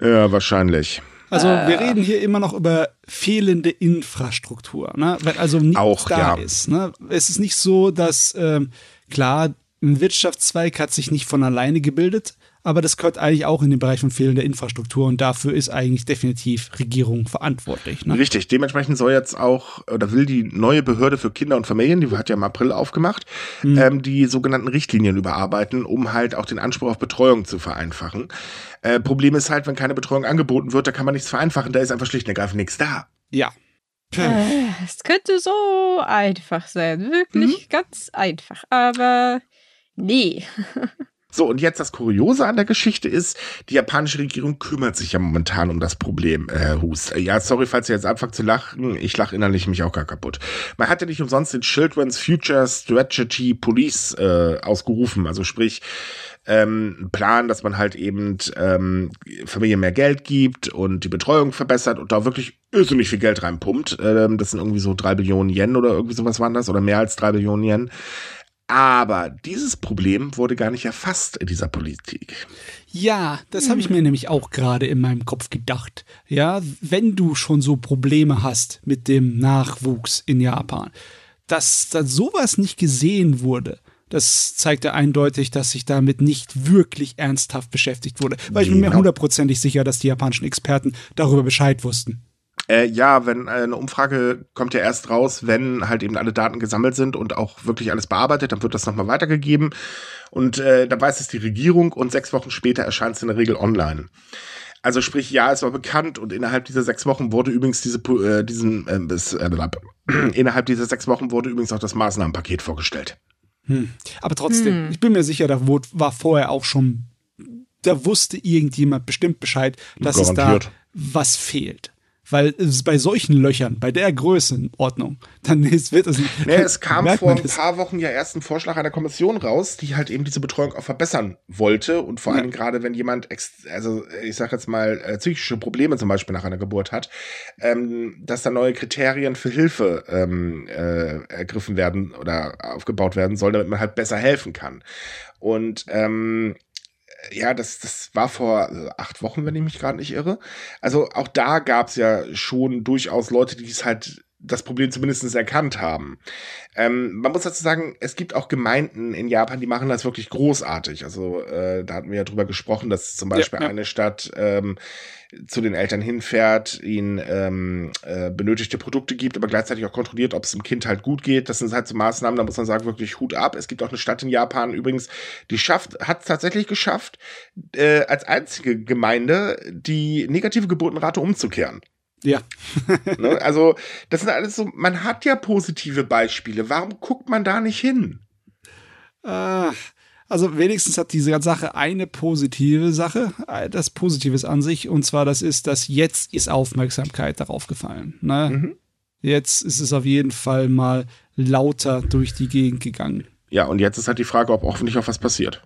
Speaker 2: Ja, wahrscheinlich.
Speaker 3: Also wir reden hier immer noch über fehlende Infrastruktur, ne? Wenn also nichts
Speaker 2: Auch,
Speaker 3: da
Speaker 2: ja.
Speaker 3: ist. Ne? Es ist nicht so, dass ähm, klar, ein Wirtschaftszweig hat sich nicht von alleine gebildet, aber das gehört eigentlich auch in den Bereich von fehlender Infrastruktur und dafür ist eigentlich definitiv Regierung verantwortlich. Ne?
Speaker 2: Richtig, dementsprechend soll jetzt auch, oder will die neue Behörde für Kinder und Familien, die hat ja im April aufgemacht, ähm, die sogenannten Richtlinien überarbeiten, um halt auch den Anspruch auf Betreuung zu vereinfachen. Äh, Problem ist halt, wenn keine Betreuung angeboten wird, da kann man nichts vereinfachen, da ist einfach schlicht und ergreifend nichts da.
Speaker 3: Ja.
Speaker 1: Äh, Es könnte so einfach sein. Wirklich ganz einfach. Aber nee.
Speaker 2: So, und jetzt das Kuriose an der Geschichte ist, die japanische Regierung kümmert sich ja momentan um das Problem, äh, Hust. Äh, Ja, sorry, falls ihr jetzt anfangt zu lachen, ich lache innerlich mich auch gar kaputt. Man hat ja nicht umsonst den Children's Future Strategy Police äh, ausgerufen, also sprich, ähm, Plan, dass man halt eben ähm, Familien mehr Geld gibt und die Betreuung verbessert und da wirklich irrsinnig viel Geld reinpumpt. Ähm, das sind irgendwie so drei Billionen Yen oder irgendwie sowas waren das oder mehr als drei Billionen Yen. Aber dieses Problem wurde gar nicht erfasst in dieser Politik.
Speaker 3: Ja, das habe ich mir nämlich auch gerade in meinem Kopf gedacht. Ja, wenn du schon so Probleme hast mit dem Nachwuchs in Japan, dass da sowas nicht gesehen wurde, das zeigt ja eindeutig, dass sich damit nicht wirklich ernsthaft beschäftigt wurde. Weil ich bin mir
Speaker 2: Genau.
Speaker 3: hundertprozentig sicher, dass die japanischen Experten darüber Bescheid wussten.
Speaker 2: Äh, ja, wenn äh, eine Umfrage kommt ja erst raus, wenn halt eben alle Daten gesammelt sind und auch wirklich alles bearbeitet, dann wird das nochmal weitergegeben. Und äh, dann weiß es die Regierung und sechs Wochen später erscheint es in der Regel online. Also sprich, ja, es war bekannt und innerhalb dieser sechs Wochen wurde übrigens diese äh, diesen äh, bis, äh, innerhalb dieser sechs Wochen wurde übrigens auch das Maßnahmenpaket vorgestellt.
Speaker 3: Aber trotzdem, ich bin mir sicher, da wurde, war vorher auch schon, da wusste irgendjemand bestimmt Bescheid, dass es
Speaker 2: Garantiert.
Speaker 3: da was fehlt. Weil es bei solchen Löchern, bei der Größenordnung, dann ist, wird es nicht.
Speaker 2: Ja, es kam vor ein paar Wochen ja erst ein Vorschlag einer Kommission raus, die halt eben diese Betreuung auch verbessern wollte. Und vor
Speaker 3: Ja.
Speaker 2: allem gerade, wenn jemand, also ich sag jetzt mal, äh, psychische Probleme zum Beispiel nach einer Geburt hat, ähm, dass da neue Kriterien für Hilfe ähm, äh, ergriffen werden oder aufgebaut werden sollen, damit man halt besser helfen kann. Und ähm, ja, das, das war vor äh, acht Wochen, wenn ich mich gerade nicht irre. Also auch da gab es ja schon durchaus Leute, die es halt das Problem zumindest erkannt haben. Ähm, man muss dazu sagen, es gibt auch Gemeinden in Japan, die machen das wirklich großartig. Also äh, da hatten wir ja drüber gesprochen, dass zum Beispiel
Speaker 3: ja.
Speaker 2: eine Stadt ähm, zu den Eltern hinfährt, ihnen ähm, äh, benötigte Produkte gibt, aber gleichzeitig auch kontrolliert, ob es dem Kind halt gut geht. Das sind halt so Maßnahmen, da muss man sagen, wirklich Hut ab. Es gibt auch eine Stadt in Japan übrigens, die schafft, hat es tatsächlich geschafft, äh, als einzige Gemeinde die negative Geburtenrate umzukehren.
Speaker 3: Ja.
Speaker 2: Ne? Also, das sind alles so, man hat ja positive Beispiele. Warum guckt man da nicht hin?
Speaker 3: Ah, Also wenigstens hat diese Sache eine positive Sache, äh, das Positives an sich, und zwar das ist, dass jetzt ist Aufmerksamkeit darauf gefallen. Ne?
Speaker 2: Mhm.
Speaker 3: Jetzt ist es auf jeden Fall mal lauter durch die Gegend gegangen.
Speaker 2: Ja, und jetzt ist halt die Frage, ob hoffentlich auch was passiert.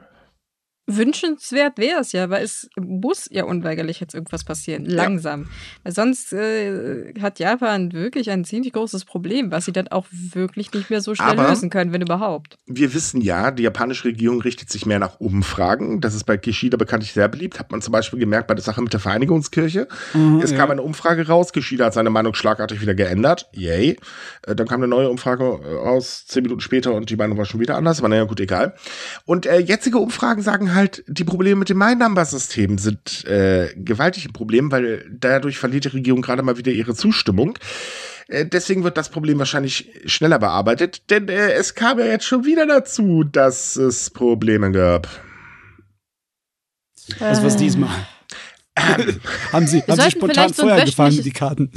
Speaker 1: Wünschenswert wäre es ja, weil es muss ja unweigerlich jetzt irgendwas passieren. Langsam. Weil sonst äh, hat Japan wirklich ein ziemlich großes Problem, was sie dann auch wirklich nicht mehr so schnell
Speaker 2: Aber-
Speaker 1: lösen können, wenn überhaupt.
Speaker 2: Wir wissen ja, die japanische Regierung richtet sich mehr nach Umfragen. Das ist bei Kishida bekanntlich sehr beliebt. Hat man zum Beispiel gemerkt bei der Sache mit der Vereinigungskirche. es kam eine Umfrage raus. Kishida hat seine Meinung schlagartig wieder geändert. Yay. Äh, Dann kam eine neue Umfrage äh, raus, zehn Minuten später, und die Meinung war schon wieder anders. Aber naja, gut, egal. Und äh, jetzige Umfragen sagen halt, die Probleme mit dem My-Number-System sind äh, gewaltig ein Problem, weil dadurch verliert die Regierung gerade mal wieder ihre Zustimmung. Äh, Deswegen wird das Problem wahrscheinlich schneller bearbeitet, denn äh, es kam ja jetzt schon wieder dazu, dass es Probleme gab.
Speaker 3: Was diesmal? haben Sie, haben Sie spontan
Speaker 1: so
Speaker 3: Feuer gefangen, die Karten?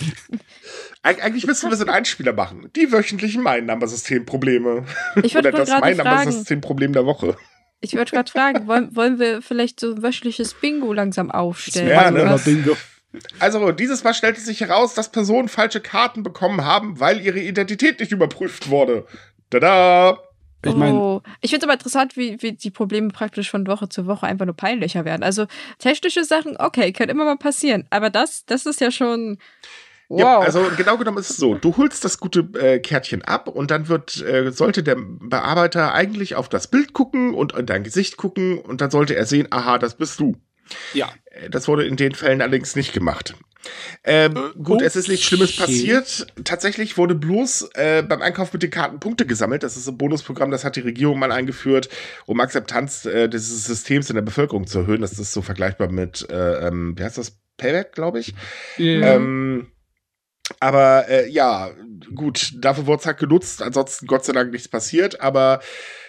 Speaker 2: Eig eigentlich müssten wir so einen Einspieler machen. Die wöchentlichen My-Number-System-Probleme.
Speaker 1: Ich wollte
Speaker 2: Oder das My-Number-System-Problem der Woche.
Speaker 1: Ich wollte gerade fragen, wollen, wollen wir vielleicht so ein wöchentliches Bingo langsam aufstellen?
Speaker 2: Ja,
Speaker 1: Also
Speaker 2: ne?
Speaker 3: Bingo.
Speaker 2: Also, dieses Mal stellte sich heraus, dass Personen falsche Karten bekommen haben, weil ihre Identität nicht überprüft wurde. Tada!
Speaker 3: Ich meine,
Speaker 1: oh. ich finde es aber interessant, wie, wie die Probleme praktisch von Woche zu Woche einfach nur peinlicher werden. Also technische Sachen, okay, können immer mal passieren. Aber das, das ist ja schon. Wow.
Speaker 2: Ja, also genau genommen ist es so, du holst das gute äh, Kärtchen ab und dann wird, äh, sollte der Bearbeiter eigentlich auf das Bild gucken und in dein Gesicht gucken und dann sollte er sehen, aha, das bist du.
Speaker 3: Ja.
Speaker 2: Äh, Das wurde in den Fällen allerdings nicht gemacht. Ähm,
Speaker 3: Äh,
Speaker 2: gut, es ist nichts Schlimmes
Speaker 3: okay.
Speaker 2: passiert. Tatsächlich wurde bloß äh, beim Einkauf mit den Karten Punkte gesammelt. Das ist ein Bonusprogramm, das hat die Regierung mal eingeführt, um Akzeptanz äh, dieses Systems in der Bevölkerung zu erhöhen. Das ist so vergleichbar mit, äh, ähm, wie heißt das? Payback, glaube ich.
Speaker 3: Ja.
Speaker 2: Ähm, aber äh, ja, gut, dafür wurde es halt genutzt. Ansonsten Gott sei Dank nichts passiert, aber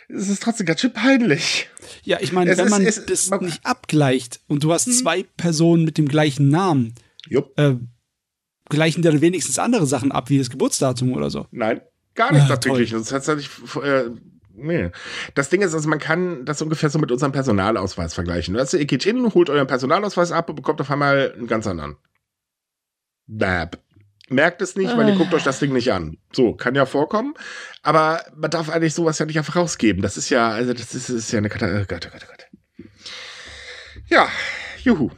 Speaker 2: es ist trotzdem ganz schön peinlich.
Speaker 3: ja, ich meine, wenn
Speaker 2: ist-
Speaker 3: man
Speaker 2: es-
Speaker 3: das
Speaker 2: man-
Speaker 3: nicht abgleicht und du hast
Speaker 1: Mhm.
Speaker 3: zwei Personen mit dem gleichen Namen, äh, gleichen dann wenigstens andere Sachen ab, wie das Geburtsdatum oder so.
Speaker 2: nein, gar nicht
Speaker 3: Ah,
Speaker 2: tatsächlich. Das hat tatsächlich, äh, nee. Das Ding ist, also man kann das ungefähr so mit unserem Personalausweis vergleichen. Also ihr geht hin, holt euren Personalausweis ab und bekommt auf einmal einen ganz anderen. Bab. Merkt es nicht, weil ihr
Speaker 1: Äh.
Speaker 2: guckt euch das Ding nicht an. So, kann ja vorkommen. Aber man darf eigentlich sowas ja nicht einfach rausgeben. Das ist ja, also das ist, ist ja eine Katastrophe. Oh Gott, oh Gott, oh Gott. Ja, juhu.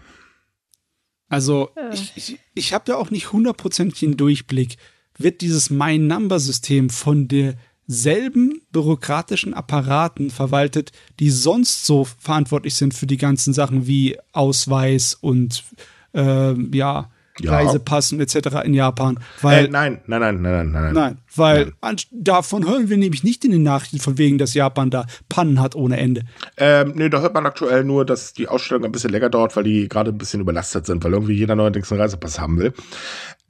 Speaker 3: Also
Speaker 1: Ja.
Speaker 3: ich, ich, ich habe da auch nicht hundertprozentigen Durchblick. Wird dieses My-Number-System von derselben bürokratischen Apparaten verwaltet, die sonst so verantwortlich sind für die ganzen Sachen wie Ausweis und ähm, ja,
Speaker 2: Ja.
Speaker 3: Reisepass und etc. in Japan? Weil
Speaker 2: Äh, nein, nein, nein, nein, nein, nein.
Speaker 3: Nein, weil davon hören wir nämlich nicht in den Nachrichten von wegen, dass Japan da Pannen hat ohne Ende.
Speaker 2: Ähm, nee, da hört man aktuell nur, dass die Ausstellung ein bisschen länger dauert, weil die gerade ein bisschen überlastet sind, weil irgendwie jeder neuerdings einen Reisepass haben will.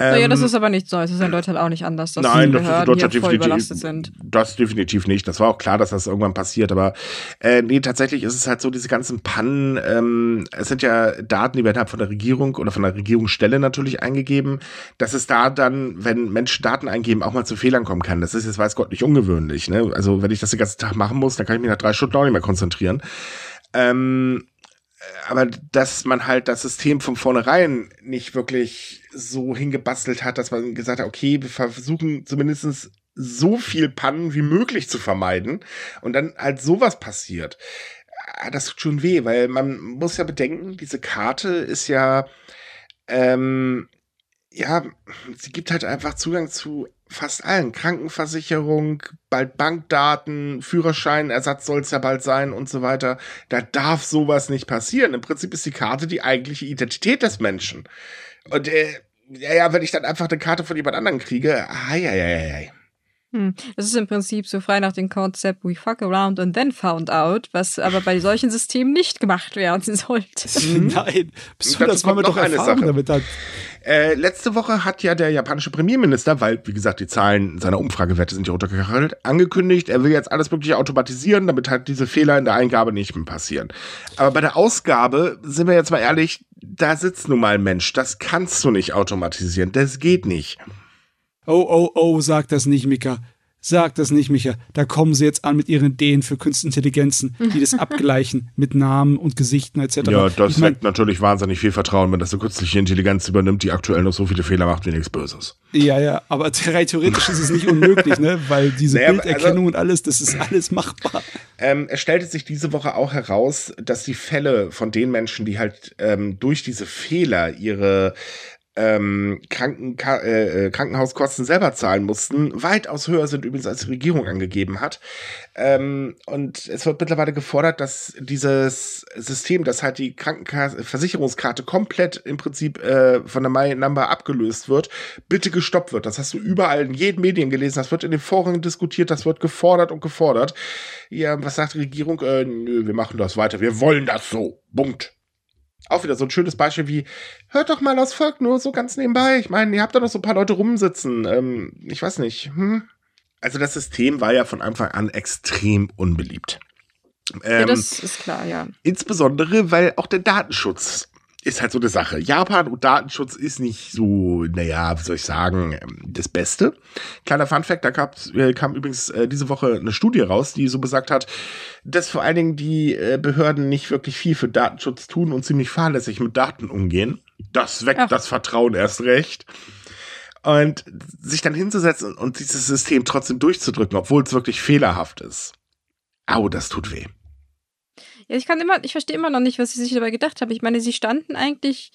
Speaker 1: Naja, das
Speaker 2: Ähm,
Speaker 1: ist aber nichts Neues. Das ist in Deutschland auch nicht anders, dass
Speaker 2: Nein,
Speaker 1: die
Speaker 2: das ist in
Speaker 1: Behörden
Speaker 2: Deutschland
Speaker 1: überlastet sind.
Speaker 2: das definitiv nicht. Das war auch klar, dass das irgendwann passiert, aber äh, nee, tatsächlich ist es halt so, diese ganzen Pannen, ähm, es sind ja Daten, die werden halt von der Regierung oder von der Regierungsstelle natürlich eingegeben, dass es da dann, wenn Menschen Daten eingeben, auch mal zu Fehlern kommen kann. Das ist jetzt, weiß Gott, nicht ungewöhnlich. Ne? Also wenn ich das den ganzen Tag machen muss, dann kann ich mich nach drei Stunden auch nicht mehr konzentrieren. Ähm, aber dass man halt das System von vornherein nicht wirklich so hingebastelt hat, dass man gesagt hat, okay, wir versuchen zumindest so viel Pannen wie möglich zu vermeiden und dann halt sowas passiert. Ah, Das tut schon weh, weil man muss ja bedenken, diese Karte ist ja, ähm, ja, sie gibt halt einfach Zugang zu fast allen. Krankenversicherung, bald Bankdaten, Führerschein, Ersatz soll es ja bald sein und so weiter. Da darf sowas nicht passieren. Im Prinzip ist die Karte die eigentliche Identität des Menschen. Und äh, ja, ja, wenn ich dann einfach eine Karte von jemand anderem kriege, ai, ai, ai, ai.
Speaker 1: Hm. Das ist im Prinzip so frei nach dem Konzept We fuck around and then found out, was aber bei solchen Systemen nicht gemacht werden sollte.
Speaker 3: Nein, bist du das, man
Speaker 2: kommt
Speaker 3: doch
Speaker 2: eine
Speaker 3: Erfahrung
Speaker 2: Sache.
Speaker 3: damit hat.
Speaker 2: Äh, letzte Woche hat ja der japanische Premierminister, weil, wie gesagt, die Zahlen seiner Umfragewerte sind ja runtergekachelt, angekündigt, er will jetzt alles Mögliche automatisieren, damit halt diese Fehler in der Eingabe nicht mehr passieren. Aber bei der Ausgabe, sind wir jetzt mal ehrlich, da sitzt nun mal ein Mensch. Das kannst du nicht automatisieren. Das geht nicht.
Speaker 3: Oh, oh, oh, sag das nicht, Mika. Sag das nicht, Micha. Da kommen sie jetzt an mit ihren Ideen für Künstliche Intelligenzen, die das abgleichen mit Namen und Gesichten etc.
Speaker 2: Ja, das
Speaker 3: ich mein,
Speaker 2: weckt natürlich wahnsinnig viel Vertrauen, wenn das eine künstliche Intelligenz übernimmt, die aktuell noch so viele Fehler macht wie nichts Böses.
Speaker 3: ja, ja, aber theoretisch ist es nicht unmöglich, ne? Weil diese
Speaker 2: Naja,
Speaker 3: Bilderkennung
Speaker 2: also-
Speaker 3: und alles, das ist alles machbar.
Speaker 2: Ähm, es stellte sich diese Woche auch heraus, dass die Fälle von den Menschen, die halt ähm, durch diese Fehler ihre ähm, Kranken äh, äh, Krankenhauskosten selber zahlen mussten, weitaus höher sind übrigens als die Regierung angegeben hat. Ähm, und es wird mittlerweile gefordert, dass dieses System, das halt die Krankenversicherungskarte komplett im Prinzip äh, von der My Number abgelöst wird, bitte gestoppt wird. Das hast du überall in jedem Medien gelesen, das wird in den Foren diskutiert, das wird gefordert und gefordert. Ja, was sagt die Regierung? Äh, nö, wir machen das weiter, wir wollen das so. Punkt. Auch wieder so ein schönes Beispiel wie, hört doch mal aus Volk nur so ganz nebenbei. Ich meine, ihr habt da noch so ein paar Leute rumsitzen. Ähm, ich weiß nicht. Hm? Also das System war ja von Anfang an extrem unbeliebt.
Speaker 1: ja,
Speaker 2: Ähm,
Speaker 1: das ist klar, ja.
Speaker 2: insbesondere, weil auch der Datenschutz ist halt so eine Sache. Japan und Datenschutz ist nicht so, naja, wie soll ich sagen, ähm, das Beste. Kleiner Funfact, da gab's, äh, kam übrigens äh, diese Woche eine Studie raus, die so besagt hat, dass vor allen Dingen die äh, Behörden nicht wirklich viel für Datenschutz tun und ziemlich fahrlässig mit Daten umgehen. Das weckt
Speaker 1: Ach.
Speaker 2: das Vertrauen erst recht. Und sich dann hinzusetzen und dieses System trotzdem durchzudrücken, obwohl es wirklich fehlerhaft ist. Au, das tut weh.
Speaker 1: Ja, ich kann immer, ich verstehe immer noch nicht, was sie sich dabei gedacht haben. Ich meine, sie standen eigentlich,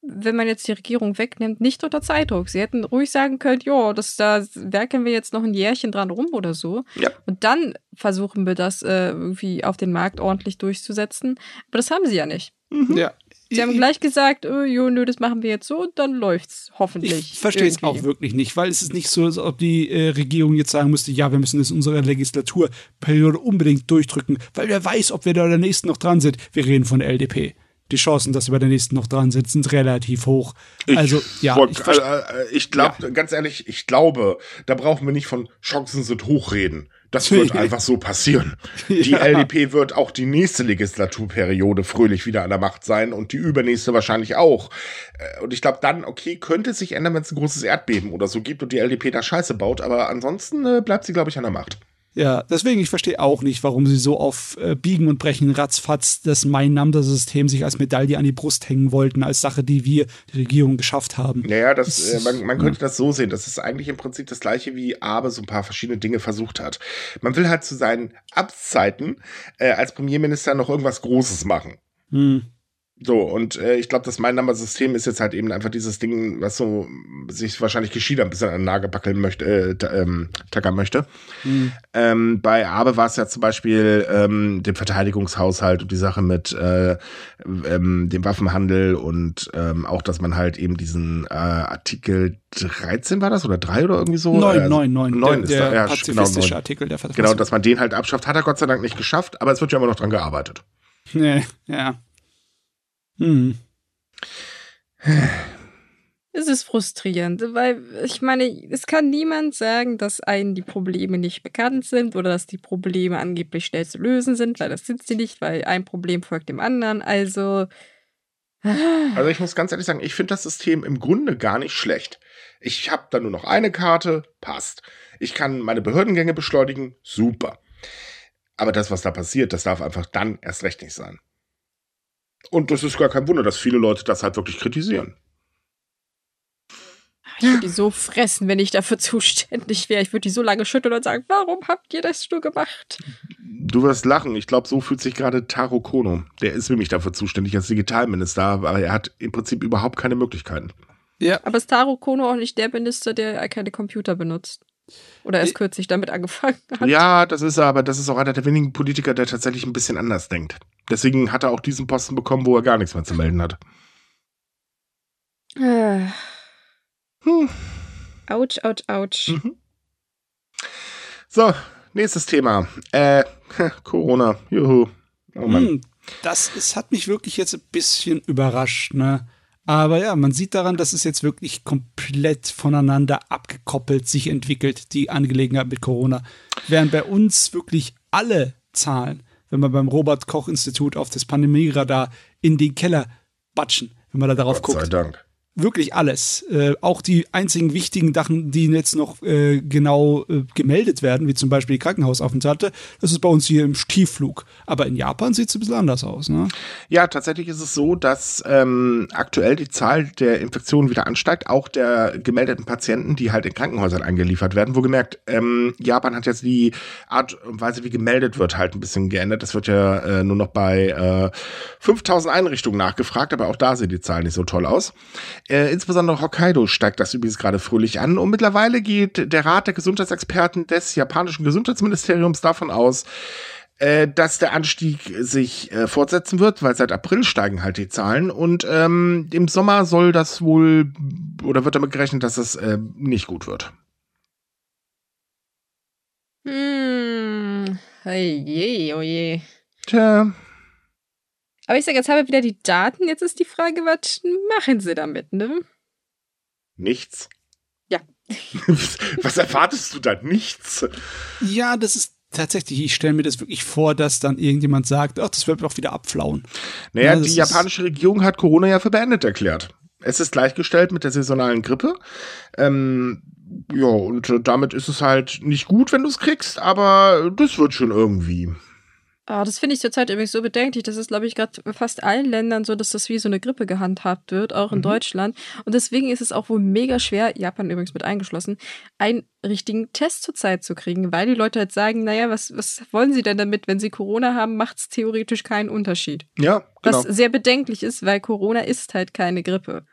Speaker 1: wenn man jetzt die Regierung wegnimmt, nicht unter Zeitdruck. Sie hätten ruhig sagen können, ja, das da werkeln wir jetzt noch ein Jährchen dran rum oder so.
Speaker 2: Ja.
Speaker 1: Und dann versuchen wir das äh, irgendwie auf den Markt ordentlich durchzusetzen. Aber das haben sie ja nicht.
Speaker 2: Mhm.
Speaker 3: Ja,
Speaker 1: Sie haben gleich gesagt, oh, jo, nö, das machen wir jetzt so, dann läuft's hoffentlich.
Speaker 3: Ich verstehe es auch wirklich nicht, weil es ist nicht so, als ob die äh, Regierung jetzt sagen müsste, ja, wir müssen das in unserer Legislaturperiode unbedingt durchdrücken, weil wer weiß, ob wir da der nächsten noch dran sind. Wir reden von der LDP die Chancen, dass wir bei der nächsten noch dran sind, sind relativ hoch. Also,
Speaker 2: ich
Speaker 3: ja.
Speaker 2: Wollt, ich, äh, ich glaube, ja. ganz ehrlich, ich glaube, da brauchen wir nicht von Chancen sind hochreden. Das wird einfach so passieren. Die ja. LDP wird auch die nächste Legislaturperiode fröhlich wieder an der Macht sein und die übernächste wahrscheinlich auch. Äh, und ich glaube dann, okay, könnte es sich ändern, wenn es ein großes Erdbeben oder so gibt und die LDP da Scheiße baut, aber ansonsten äh, bleibt sie, glaube ich, an der Macht.
Speaker 3: Ja, deswegen, ich verstehe auch nicht, warum sie so auf äh, Biegen und Brechen ratzfatz das Mein-Namda-System sich als Medaille an die Brust hängen wollten, als Sache, die wir, die Regierung, geschafft haben.
Speaker 2: Naja, das, äh, man, man könnte das so sehen. Das ist eigentlich im Prinzip das gleiche, wie Abe so ein paar verschiedene Dinge versucht hat. Man will halt zu seinen Amtszeiten äh, als Premierminister noch irgendwas Großes machen. Hm. So, und äh, ich glaube, das Mein-Number-System ist jetzt halt eben einfach dieses Ding, was so sich wahrscheinlich Geschieder ein bisschen an den Nagel backeln möchte, äh, ähm, tackern möchte. Mhm. Ähm, bei Abe war es ja zum Beispiel ähm, dem Verteidigungshaushalt und die Sache mit äh, ähm, dem Waffenhandel und ähm, auch, dass man halt eben diesen äh, Artikel 13 war das oder 3 oder irgendwie so?
Speaker 3: 9, 9, 9.
Speaker 2: 9 ist
Speaker 3: der,
Speaker 2: der, ja,
Speaker 3: pazifistische
Speaker 2: genau,
Speaker 3: Artikel der
Speaker 2: Verfassung. Genau, dass man den halt abschafft, hat er Gott sei Dank nicht geschafft, aber es wird ja immer noch dran gearbeitet.
Speaker 3: Nee, ja. Hm.
Speaker 1: Es ist frustrierend, weil ich meine, es kann niemand sagen, dass einen die Probleme nicht bekannt sind oder dass die Probleme angeblich schnell zu lösen sind, weil das sind sie nicht, weil ein Problem folgt dem anderen. Also.
Speaker 2: Also ich muss ganz ehrlich sagen, ich finde das System im Grunde gar nicht schlecht. Ich habe da nur noch eine Karte, passt. Ich kann meine Behördengänge beschleunigen, super. Aber das, was da passiert, das darf einfach dann erst recht nicht sein. Und das ist gar kein Wunder, dass viele Leute das halt wirklich kritisieren.
Speaker 1: Ich würde die so fressen, wenn ich dafür zuständig wäre. Ich würde die so lange schütteln und sagen, warum habt ihr das nur gemacht?
Speaker 2: Du wirst lachen. Ich glaube, so fühlt sich gerade Taro Kono. Der ist nämlich dafür zuständig als Digitalminister, aber er hat im Prinzip überhaupt keine Möglichkeiten.
Speaker 1: Ja. Aber ist Taro Kono auch nicht der Minister, der keine Computer benutzt? Oder erst kürzlich damit angefangen hat?
Speaker 2: Ja, das ist er, aber das ist auch einer der wenigen Politiker, der tatsächlich ein bisschen anders denkt. Deswegen hat er auch diesen Posten bekommen, wo er gar nichts mehr zu melden hat.
Speaker 1: Äh. Hm. Autsch, autsch, autsch. Mhm.
Speaker 2: So, nächstes Thema. Äh, Corona. Juhu.
Speaker 3: Oh Mann. Hm, das, das hat mich wirklich jetzt ein bisschen überrascht, ne? Aber ja, man sieht daran, dass es jetzt wirklich komplett voneinander abgekoppelt sich entwickelt, die Angelegenheit mit Corona. Während bei uns wirklich alle Zahlen, wenn wir beim Robert Koch Institut auf das Pandemieradar in den Keller batschen, wenn man da darauf Gott guckt. Sei Dank wirklich alles. Äh, auch die einzigen wichtigen Sachen, die jetzt noch äh, genau äh, gemeldet werden, wie zum Beispiel die Krankenhausaufenthalte, das ist bei uns hier im Stiefflug. Aber in Japan sieht es ein bisschen anders aus. Ne?
Speaker 2: Ja, tatsächlich ist es so, dass ähm, aktuell die Zahl der Infektionen wieder ansteigt, auch der gemeldeten Patienten, die halt in Krankenhäusern eingeliefert werden. Wohlgemerkt, ähm, Japan hat jetzt die Art und Weise, wie gemeldet wird, halt ein bisschen geändert. Das wird ja äh, nur noch bei äh, 5000 Einrichtungen nachgefragt, aber auch da sehen die Zahlen nicht so toll aus. Äh, insbesondere Hokkaido steigt das übrigens gerade fröhlich an. Und mittlerweile geht der Rat der Gesundheitsexperten des japanischen Gesundheitsministeriums davon aus, äh, dass der Anstieg sich äh, fortsetzen wird, weil seit April steigen halt die Zahlen. Und ähm, im Sommer soll das wohl oder wird damit gerechnet, dass es äh, nicht gut wird.
Speaker 1: Hm, oje, oje.
Speaker 2: Tja.
Speaker 1: Aber ich sage, jetzt haben wir wieder die Daten. Jetzt ist die Frage, was machen sie damit, ne?
Speaker 2: Nichts.
Speaker 1: Ja.
Speaker 2: was erwartest du da? Nichts.
Speaker 3: Ja, das ist tatsächlich, ich stelle mir das wirklich vor, dass dann irgendjemand sagt, ach, das wird doch wieder abflauen.
Speaker 2: Naja, ja, die japanische Regierung hat Corona ja für beendet erklärt. Es ist gleichgestellt mit der saisonalen Grippe. Ähm, ja, und damit ist es halt nicht gut, wenn du es kriegst, aber das wird schon irgendwie.
Speaker 1: Oh, das finde ich zurzeit übrigens so bedenklich. Das ist, glaube ich, gerade fast allen Ländern so, dass das wie so eine Grippe gehandhabt wird, auch in mhm. Deutschland. Und deswegen ist es auch wohl mega schwer, Japan übrigens mit eingeschlossen, einen richtigen Test zurzeit zu kriegen, weil die Leute halt sagen, naja, was, was wollen sie denn damit? Wenn sie Corona haben, macht es theoretisch keinen Unterschied.
Speaker 2: Ja,
Speaker 1: genau. Was sehr bedenklich ist, weil Corona ist halt keine Grippe.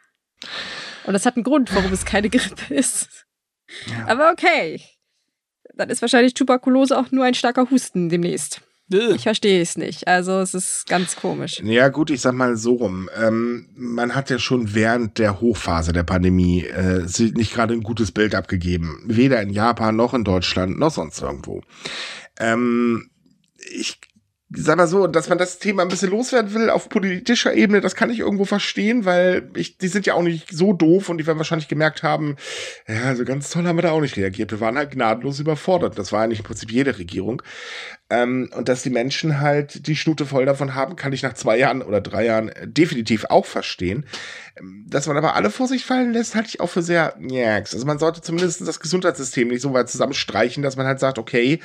Speaker 1: Und das hat einen Grund, warum es keine Grippe ist. Ja. Aber okay. Dann ist wahrscheinlich Tuberkulose auch nur ein starker Husten demnächst. Ich verstehe es nicht. Also es ist ganz komisch.
Speaker 2: Ja gut, ich sag mal so rum. Ähm, man hat ja schon während der Hochphase der Pandemie äh, nicht gerade ein gutes Bild abgegeben. Weder in Japan noch in Deutschland noch sonst irgendwo. Ähm, ich sag mal so, dass man das Thema ein bisschen loswerden will auf politischer Ebene, das kann ich irgendwo verstehen, weil ich, die sind ja auch nicht so doof und die werden wahrscheinlich gemerkt haben, ja, also ganz toll haben wir da auch nicht reagiert. Wir waren halt gnadenlos überfordert. Das war eigentlich im Prinzip jede Regierung. Ähm, und dass die Menschen halt die Schnute voll davon haben, kann ich nach zwei Jahren oder drei Jahren definitiv auch verstehen. Ähm, dass man aber alle vor sich fallen lässt, halte ich auch für sehr njax. Also man sollte zumindest das Gesundheitssystem nicht so weit zusammenstreichen, dass man halt sagt, okay,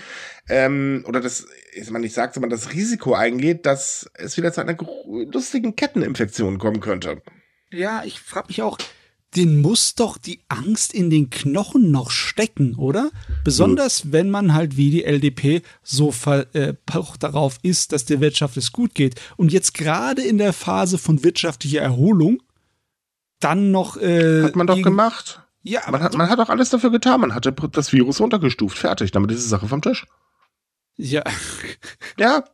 Speaker 2: ähm, oder das, man nicht sagt, sondern das Risiko eingeht, dass es wieder zu einer lustigen Ketteninfektion kommen könnte.
Speaker 3: Ja, ich frage mich auch, den muss doch die Angst in den Knochen noch stecken, oder? Besonders mhm. wenn man halt wie die LDP so äh, darauf ist, dass der Wirtschaft es gut geht. Und jetzt gerade in der Phase von wirtschaftlicher Erholung dann noch. Äh,
Speaker 2: hat man doch gemacht. Ja, man hat, man hat auch alles dafür getan. Man hatte das Virus runtergestuft. Fertig. Damit ist die Sache vom Tisch.
Speaker 3: Ja. Ja,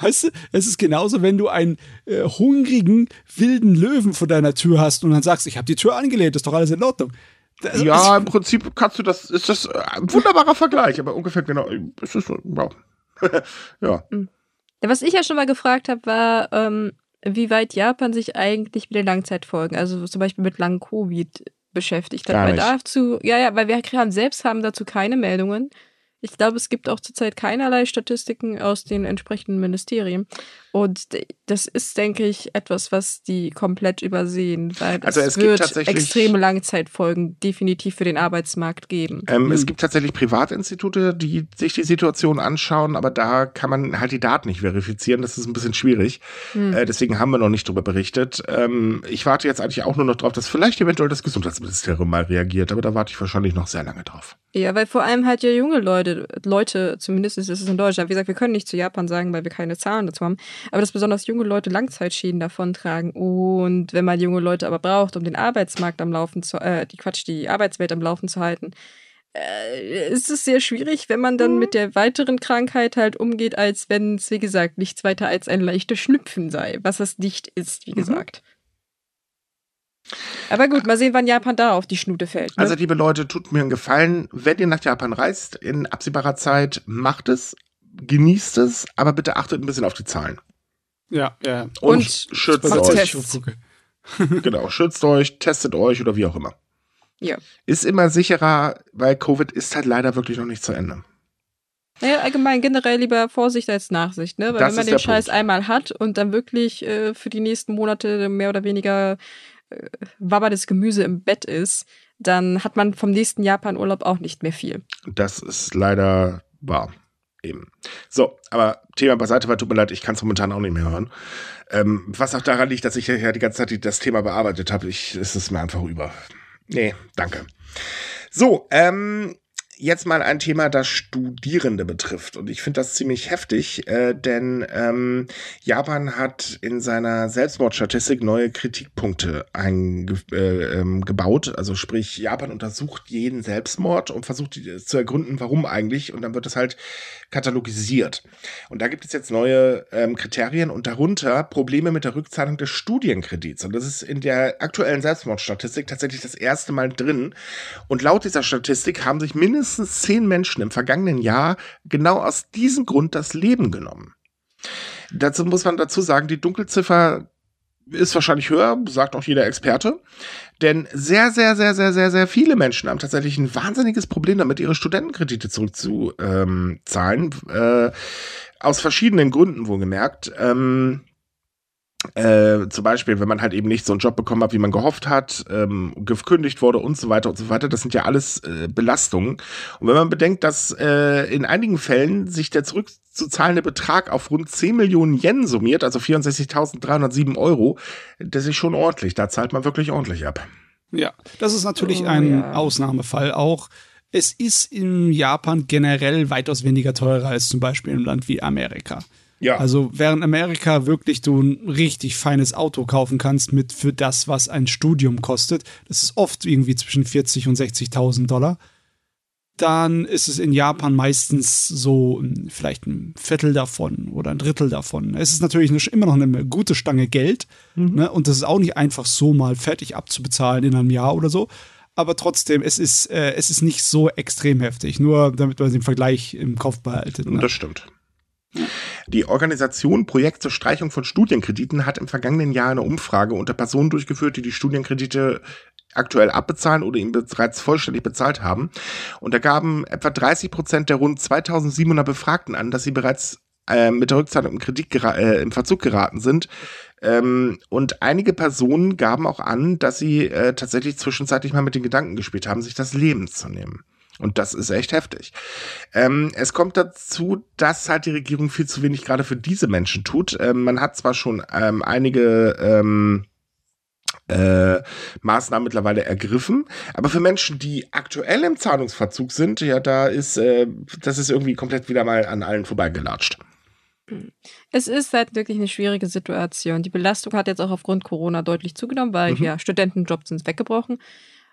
Speaker 3: Weißt du, es ist genauso, wenn du einen äh, hungrigen, wilden Löwen vor deiner Tür hast und dann sagst, ich habe die Tür angelehnt, ist doch alles in Ordnung.
Speaker 2: Das ja, im Prinzip kannst du das, ist das ein wunderbarer Vergleich, aber ungefähr genau, ist das, wow. ja.
Speaker 1: Hm. Was ich ja schon mal gefragt habe, war, ähm, wie weit Japan sich eigentlich mit den Langzeitfolgen, also zum Beispiel mit Lang Covid beschäftigt hat. Weil dazu, ja, ja, weil wir haben selbst haben dazu keine Meldungen. Ich glaube, es gibt auch zurzeit keinerlei Statistiken aus den entsprechenden Ministerien. Und das ist, denke ich, etwas, was die komplett übersehen, weil
Speaker 2: also
Speaker 1: es wird extreme Langzeitfolgen definitiv für den Arbeitsmarkt geben.
Speaker 2: Ähm, mhm. Es gibt tatsächlich Privatinstitute, die sich die Situation anschauen, aber da kann man halt die Daten nicht verifizieren. Das ist ein bisschen schwierig. Mhm. Äh, deswegen haben wir noch nicht darüber berichtet. Ähm, ich warte jetzt eigentlich auch nur noch drauf, dass vielleicht eventuell das Gesundheitsministerium mal reagiert, aber da warte ich wahrscheinlich noch sehr lange drauf.
Speaker 1: Ja, weil vor allem halt ja junge Leute, Leute, zumindest ist es in Deutschland, wie gesagt, wir können nicht zu Japan sagen, weil wir keine Zahlen dazu haben, aber dass besonders junge Leute Langzeitschäden davontragen. Und wenn man junge Leute aber braucht, um den Arbeitsmarkt am Laufen zu, äh, die Quatsch, die Arbeitswelt am Laufen zu halten, äh, ist es sehr schwierig, wenn man dann mhm. mit der weiteren Krankheit halt umgeht, als wenn es, wie gesagt, nichts weiter als ein leichter Schnüpfen sei, was es nicht ist, wie mhm. gesagt. Aber gut, mal sehen, wann Japan da auf die Schnute fällt. Ne?
Speaker 2: Also, liebe Leute, tut mir einen Gefallen. Wenn ihr nach Japan reist, in absehbarer Zeit, macht es genießt es, aber bitte achtet ein bisschen auf die Zahlen.
Speaker 3: Ja, ja.
Speaker 2: Und, und schützt euch. genau, schützt euch, testet euch oder wie auch immer.
Speaker 1: Ja.
Speaker 2: Ist immer sicherer, weil Covid ist halt leider wirklich noch nicht zu Ende.
Speaker 1: Naja, allgemein generell lieber Vorsicht als Nachsicht, ne? Weil das wenn man den Scheiß Punkt. einmal hat und dann wirklich äh, für die nächsten Monate mehr oder weniger wabbertes Gemüse im Bett ist, dann hat man vom nächsten Japan-Urlaub auch nicht mehr viel.
Speaker 2: Das ist leider wahr. Eben. So, aber Thema beiseite, weil tut mir leid, ich kann es momentan auch nicht mehr hören. Ähm, was auch daran liegt, dass ich ja die ganze Zeit das Thema bearbeitet habe. Ist es mir einfach über. Nee, danke. So, ähm, jetzt mal ein Thema, das Studierende betrifft. Und ich finde das ziemlich heftig, äh, denn ähm, Japan hat in seiner Selbstmordstatistik neue Kritikpunkte eingebaut. Äh, ähm, also sprich, Japan untersucht jeden Selbstmord und versucht zu ergründen, warum eigentlich. Und dann wird das halt katalogisiert. Und da gibt es jetzt neue ähm, Kriterien und darunter Probleme mit der Rückzahlung des Studienkredits. Und das ist in der aktuellen Selbstmordstatistik tatsächlich das erste Mal drin. Und laut dieser Statistik haben sich mindestens mindestens zehn Menschen im vergangenen Jahr genau aus diesem Grund das Leben genommen. Dazu muss man dazu sagen, die Dunkelziffer ist wahrscheinlich höher, sagt auch jeder Experte. Denn sehr, sehr, sehr, sehr, sehr, sehr viele Menschen haben tatsächlich ein wahnsinniges Problem damit, ihre Studentenkredite zurückzuzahlen. Äh, aus verschiedenen Gründen wohlgemerkt. Ähm, äh, zum Beispiel, wenn man halt eben nicht so einen Job bekommen hat, wie man gehofft hat, ähm, gekündigt wurde und so weiter und so weiter. Das sind ja alles äh, Belastungen. Und wenn man bedenkt, dass äh, in einigen Fällen sich der zurückzuzahlende Betrag auf rund 10 Millionen Yen summiert, also 64.307 Euro, das ist schon ordentlich. Da zahlt man wirklich ordentlich ab.
Speaker 3: Ja, das ist natürlich oh, ein ja. Ausnahmefall auch. Es ist in Japan generell weitaus weniger teurer als zum Beispiel im Land wie Amerika. Ja. Also während Amerika wirklich du ein richtig feines Auto kaufen kannst mit für das, was ein Studium kostet, das ist oft irgendwie zwischen 40 und 60.000 Dollar. dann ist es in Japan meistens so vielleicht ein Viertel davon oder ein Drittel davon. Es ist natürlich eine, immer noch eine gute Stange Geld mhm. ne? und das ist auch nicht einfach so mal fertig abzubezahlen in einem Jahr oder so. Aber trotzdem, es ist, äh, es ist nicht so extrem heftig, nur damit man den Vergleich im Kopf behaltet.
Speaker 2: Ne? Das stimmt. Die Organisation Projekt zur Streichung von Studienkrediten hat im vergangenen Jahr eine Umfrage unter Personen durchgeführt, die die Studienkredite aktuell abbezahlen oder ihn bereits vollständig bezahlt haben. Und da gaben etwa 30 Prozent der rund 2700 Befragten an, dass sie bereits äh, mit der Rückzahlung im Kredit äh, im Verzug geraten sind. Ähm, und einige Personen gaben auch an, dass sie äh, tatsächlich zwischenzeitlich mal mit den Gedanken gespielt haben, sich das Leben zu nehmen. Und das ist echt heftig. Ähm, es kommt dazu, dass halt die Regierung viel zu wenig gerade für diese Menschen tut. Ähm, man hat zwar schon ähm, einige ähm, äh, Maßnahmen mittlerweile ergriffen. Aber für Menschen, die aktuell im Zahlungsverzug sind, ja, da ist, äh, das ist irgendwie komplett wieder mal an allen vorbeigelatscht.
Speaker 1: Es ist halt wirklich eine schwierige Situation. Die Belastung hat jetzt auch aufgrund Corona deutlich zugenommen, weil mhm. ja Studentenjobs sind weggebrochen.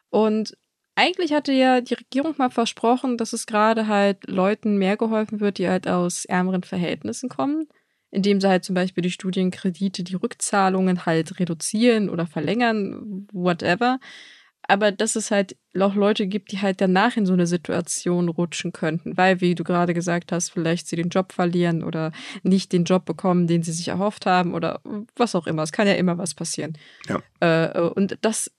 Speaker 1: Und eigentlich hatte ja die Regierung mal versprochen, dass es gerade halt Leuten mehr geholfen wird, die halt aus ärmeren Verhältnissen kommen indem sie halt zum Beispiel die Studienkredite, die Rückzahlungen halt reduzieren oder verlängern, whatever. Aber dass es halt auch Leute gibt, die halt danach in so eine Situation rutschen könnten, weil, wie du gerade gesagt hast, vielleicht sie den Job verlieren oder nicht den Job bekommen, den sie sich erhofft haben oder was auch immer. Es kann ja immer was passieren. Ja. Äh, und das,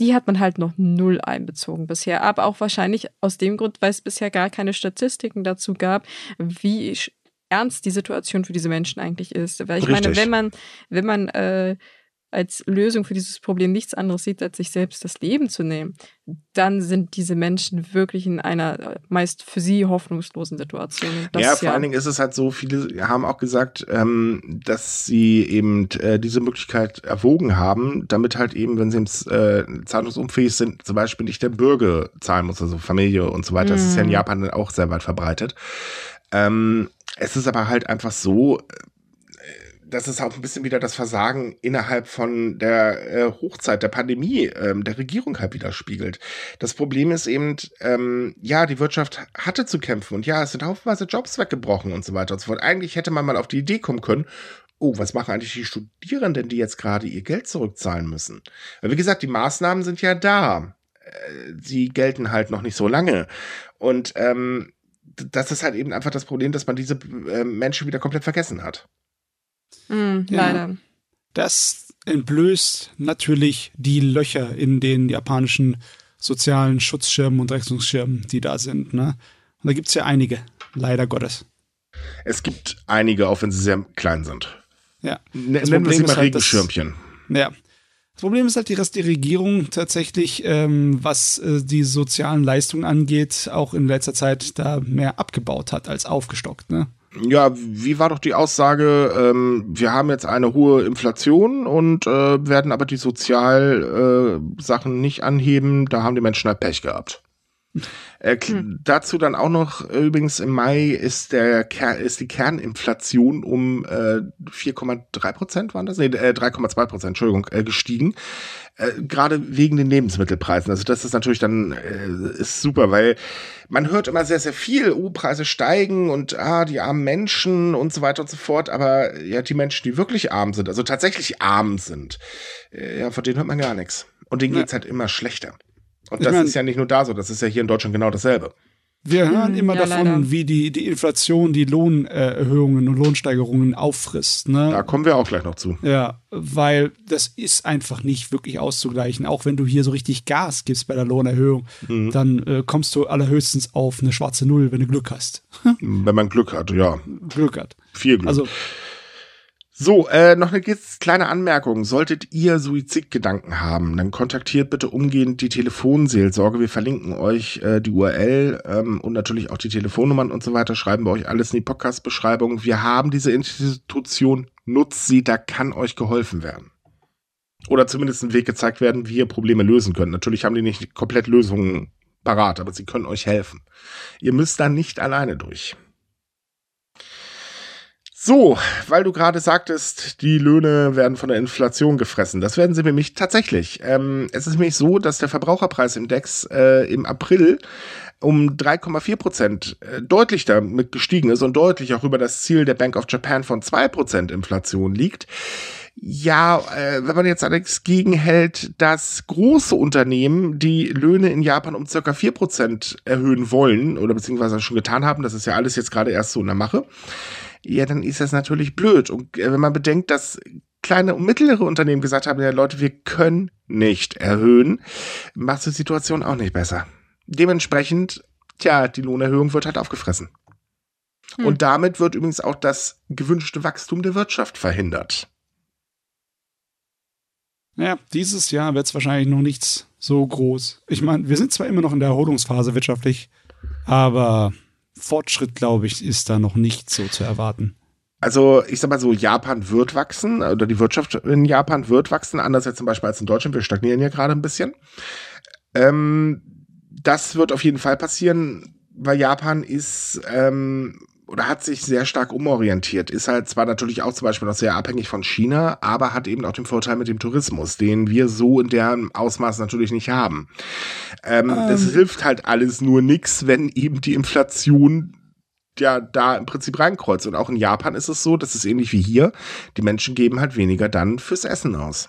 Speaker 1: die hat man halt noch null einbezogen bisher. Aber auch wahrscheinlich aus dem Grund, weil es bisher gar keine Statistiken dazu gab, wie ernst die Situation für diese Menschen eigentlich ist. Weil ich Richtig. meine, wenn man, wenn man äh, als Lösung für dieses Problem nichts anderes sieht, als sich selbst das Leben zu nehmen, dann sind diese Menschen wirklich in einer äh, meist für sie hoffnungslosen Situation.
Speaker 2: Das, ja, vor ja allen Dingen ist es halt so, viele haben auch gesagt, ähm, dass sie eben äh, diese Möglichkeit erwogen haben, damit halt eben, wenn sie äh, zahlungsunfähig sind, zum Beispiel nicht der Bürger zahlen muss, also Familie und so weiter. Mm. Das ist ja in mhm. Japan auch sehr weit verbreitet. Ähm, es ist aber halt einfach so, das ist auch ein bisschen wieder das Versagen innerhalb von der äh, Hochzeit der Pandemie ähm, der Regierung halt widerspiegelt. Das Problem ist eben, ähm, ja, die Wirtschaft hatte zu kämpfen und ja, es sind haufenweise Jobs weggebrochen und so weiter und so fort. Eigentlich hätte man mal auf die Idee kommen können, oh, was machen eigentlich die Studierenden, die jetzt gerade ihr Geld zurückzahlen müssen? Weil, wie gesagt, die Maßnahmen sind ja da. Äh, sie gelten halt noch nicht so lange. Und ähm, das ist halt eben einfach das Problem, dass man diese äh, Menschen wieder komplett vergessen hat.
Speaker 1: Mm, leider. Ja.
Speaker 3: Das entblößt natürlich die Löcher in den japanischen sozialen Schutzschirmen und Rechnungsschirmen, die da sind. Ne? Und da gibt es ja einige, leider Gottes.
Speaker 2: Es gibt einige, auch wenn sie sehr klein sind.
Speaker 3: Ja.
Speaker 2: N nennen wir sie mal halt Regenschirmchen.
Speaker 3: ja. Das Problem ist halt, dass die Regierung tatsächlich, ähm, was äh, die sozialen Leistungen angeht, auch in letzter Zeit da mehr abgebaut hat als aufgestockt. Ne?
Speaker 2: Ja, wie war doch die Aussage, ähm, wir haben jetzt eine hohe Inflation und äh, werden aber die Sozialsachen äh, nicht anheben, da haben die Menschen halt Pech gehabt. Äh, hm. Dazu dann auch noch äh, übrigens im Mai ist der Ker ist die Kerninflation um äh, 4,3 Prozent waren das? Nee, äh, 3,2 Prozent, Entschuldigung, äh, gestiegen. Äh, Gerade wegen den Lebensmittelpreisen. Also das ist natürlich dann äh, ist super, weil man hört immer sehr, sehr viel, oh, Preise steigen und ah, die armen Menschen und so weiter und so fort. Aber ja, die Menschen, die wirklich arm sind, also tatsächlich arm sind, äh, ja, von denen hört man gar nichts. Und denen ja. geht's halt immer schlechter. Und das ich mein, ist ja nicht nur da so, das ist ja hier in Deutschland genau dasselbe.
Speaker 3: Wir hören immer ja, davon, leider. wie die, die Inflation die Lohnerhöhungen und Lohnsteigerungen auffrisst. Ne?
Speaker 2: Da kommen wir auch gleich noch zu.
Speaker 3: Ja, weil das ist einfach nicht wirklich auszugleichen. Auch wenn du hier so richtig Gas gibst bei der Lohnerhöhung, mhm. dann äh, kommst du allerhöchstens auf eine schwarze Null, wenn du Glück hast.
Speaker 2: wenn man Glück hat, ja.
Speaker 3: Glück hat.
Speaker 2: Viel Glück.
Speaker 3: Also
Speaker 2: so, äh, noch eine kleine Anmerkung. Solltet ihr Suizidgedanken haben, dann kontaktiert bitte umgehend die Telefonseelsorge. Wir verlinken euch äh, die URL ähm, und natürlich auch die Telefonnummern und so weiter. Schreiben wir euch alles in die Podcast-Beschreibung. Wir haben diese Institution, nutzt sie, da kann euch geholfen werden. Oder zumindest ein Weg gezeigt werden, wie ihr Probleme lösen könnt. Natürlich haben die nicht komplett Lösungen parat, aber sie können euch helfen. Ihr müsst da nicht alleine durch. So, weil du gerade sagtest, die Löhne werden von der Inflation gefressen. Das werden sie nämlich tatsächlich. Ähm, es ist nämlich so, dass der Verbraucherpreisindex äh, im April um 3,4 Prozent äh, deutlich damit gestiegen ist und deutlich auch über das Ziel der Bank of Japan von 2 Prozent Inflation liegt. Ja, äh, wenn man jetzt allerdings gegenhält, dass große Unternehmen die Löhne in Japan um circa 4 Prozent erhöhen wollen oder beziehungsweise schon getan haben, das ist ja alles jetzt gerade erst so in der Mache, ja, dann ist das natürlich blöd. Und äh, wenn man bedenkt, dass kleine und mittlere Unternehmen gesagt haben, ja Leute, wir können nicht erhöhen, macht die Situation auch nicht besser. Dementsprechend, tja, die Lohnerhöhung wird halt aufgefressen. Hm. Und damit wird übrigens auch das gewünschte Wachstum der Wirtschaft verhindert.
Speaker 3: Ja, dieses Jahr wird es wahrscheinlich noch nichts so groß. Ich meine, wir sind zwar immer noch in der Erholungsphase wirtschaftlich, aber Fortschritt, glaube ich, ist da noch nicht so zu erwarten.
Speaker 2: Also ich sag mal so, Japan wird wachsen oder die Wirtschaft in Japan wird wachsen, anders als zum Beispiel als in Deutschland. Wir stagnieren ja gerade ein bisschen. Ähm, das wird auf jeden Fall passieren, weil Japan ist ähm, oder hat sich sehr stark umorientiert. Ist halt zwar natürlich auch zum Beispiel noch sehr abhängig von China, aber hat eben auch den Vorteil mit dem Tourismus, den wir so in deren Ausmaß natürlich nicht haben. Ähm, ähm. Das hilft halt alles nur nix, wenn eben die Inflation ja da im Prinzip reinkreuzt. Und auch in Japan ist es so, das ist ähnlich wie hier, die Menschen geben halt weniger dann fürs Essen aus.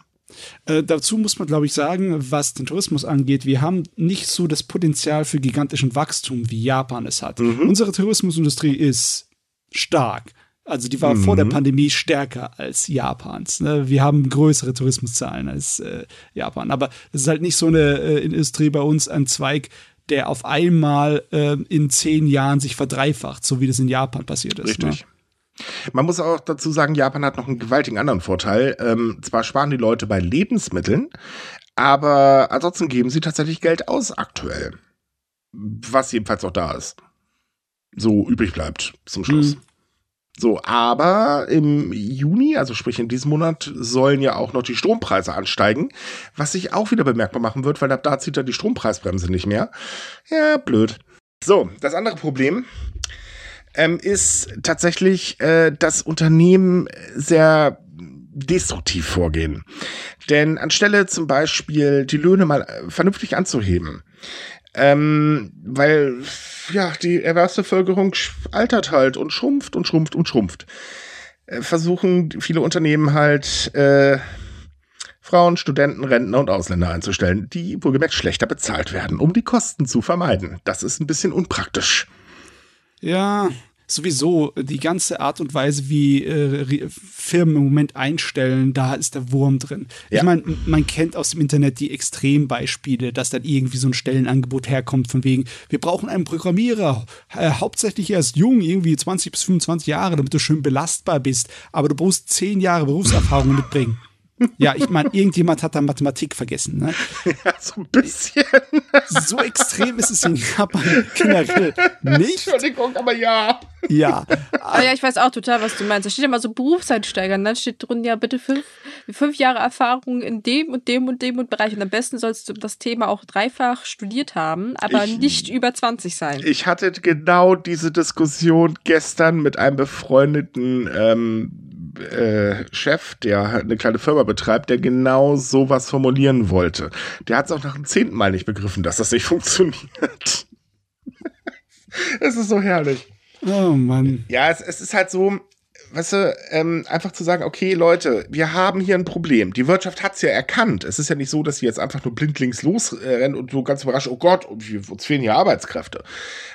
Speaker 3: Äh, dazu muss man, glaube ich, sagen, was den Tourismus angeht, wir haben nicht so das Potenzial für gigantischen Wachstum, wie Japan es hat. Mhm. Unsere Tourismusindustrie ist stark. Also die war mhm. vor der mhm. Pandemie stärker als Japans. Ne? Wir haben größere Tourismuszahlen als äh, Japan. Aber es ist halt nicht so eine äh, Industrie bei uns, ein Zweig, der auf einmal äh, in zehn Jahren sich verdreifacht, so wie das in Japan passiert ist.
Speaker 2: Richtig. Ne? Man muss auch dazu sagen, Japan hat noch einen gewaltigen anderen Vorteil. Ähm, zwar sparen die Leute bei Lebensmitteln, aber ansonsten geben sie tatsächlich Geld aus aktuell. Was jedenfalls auch da ist. So übrig bleibt zum Schluss. Mhm. So, aber im Juni, also sprich in diesem Monat, sollen ja auch noch die Strompreise ansteigen, was sich auch wieder bemerkbar machen wird, weil ab da zieht dann die Strompreisbremse nicht mehr. Ja, blöd. So, das andere Problem ähm, ist tatsächlich, äh, dass Unternehmen sehr destruktiv vorgehen. Denn anstelle zum Beispiel die Löhne mal äh, vernünftig anzuheben, ähm, weil ja die Erwerbsbevölkerung altert halt und schrumpft und schrumpft und schrumpft, äh, versuchen viele Unternehmen halt äh, Frauen, Studenten, Rentner und Ausländer einzustellen, die wohlgemerkt schlechter bezahlt werden, um die Kosten zu vermeiden. Das ist ein bisschen unpraktisch.
Speaker 3: Ja, sowieso die ganze Art und Weise, wie äh, Firmen im Moment einstellen, da ist der Wurm drin. Ja. Ich meine, man kennt aus dem Internet die Extrembeispiele, dass dann irgendwie so ein Stellenangebot herkommt von wegen, wir brauchen einen Programmierer, äh, hauptsächlich erst jung, irgendwie 20 bis 25 Jahre, damit du schön belastbar bist, aber du musst 10 Jahre Berufserfahrung mitbringen. Ja, ich meine, irgendjemand hat da Mathematik vergessen. Ne?
Speaker 2: Ja, so ein bisschen.
Speaker 3: So extrem ist es in Japan generell nicht.
Speaker 2: Entschuldigung, aber ja.
Speaker 3: Ja.
Speaker 1: Aber ja, ich weiß auch total, was du meinst. Da steht immer so Berufseinsteiger und dann steht drin, ja, bitte fünf, fünf Jahre Erfahrung in dem und dem und dem und Bereich. Und am besten sollst du das Thema auch dreifach studiert haben, aber ich, nicht über 20 sein.
Speaker 2: Ich hatte genau diese Diskussion gestern mit einem befreundeten ähm, äh, Chef, der eine kleine Firma betreibt, der genau sowas formulieren wollte. Der hat es auch nach dem zehnten Mal nicht begriffen, dass das nicht funktioniert. es ist so herrlich.
Speaker 3: Oh Mann.
Speaker 2: Ja, es, es ist halt so, weißt du, ähm, einfach zu sagen, okay, Leute, wir haben hier ein Problem. Die Wirtschaft hat es ja erkannt. Es ist ja nicht so, dass sie jetzt einfach nur blindlings losrennen und so ganz überrascht, oh Gott, uns fehlen hier Arbeitskräfte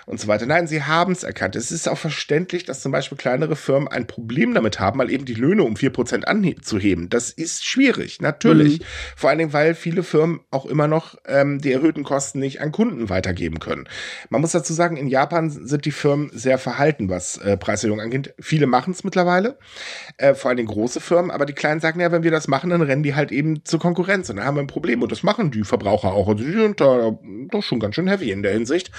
Speaker 2: und so weiter. Nein, sie haben es erkannt. Es ist auch verständlich, dass zum Beispiel kleinere Firmen ein Problem damit haben, mal eben die Löhne um 4% anzuheben. Das ist schwierig, natürlich. Mhm. Vor allen Dingen, weil viele Firmen auch immer noch ähm, die erhöhten Kosten nicht an Kunden weitergeben können. Man muss dazu sagen, in Japan sind die Firmen sehr verhalten, was äh, Preiserhöhung angeht. Viele machen es mittlerweile, äh, vor allen Dingen große Firmen, aber die kleinen sagen, ja, wenn wir das machen, dann rennen die halt eben zur Konkurrenz und dann haben wir ein Problem. Und das machen die Verbraucher auch. Also die sind da doch schon ganz schön heavy in der Hinsicht.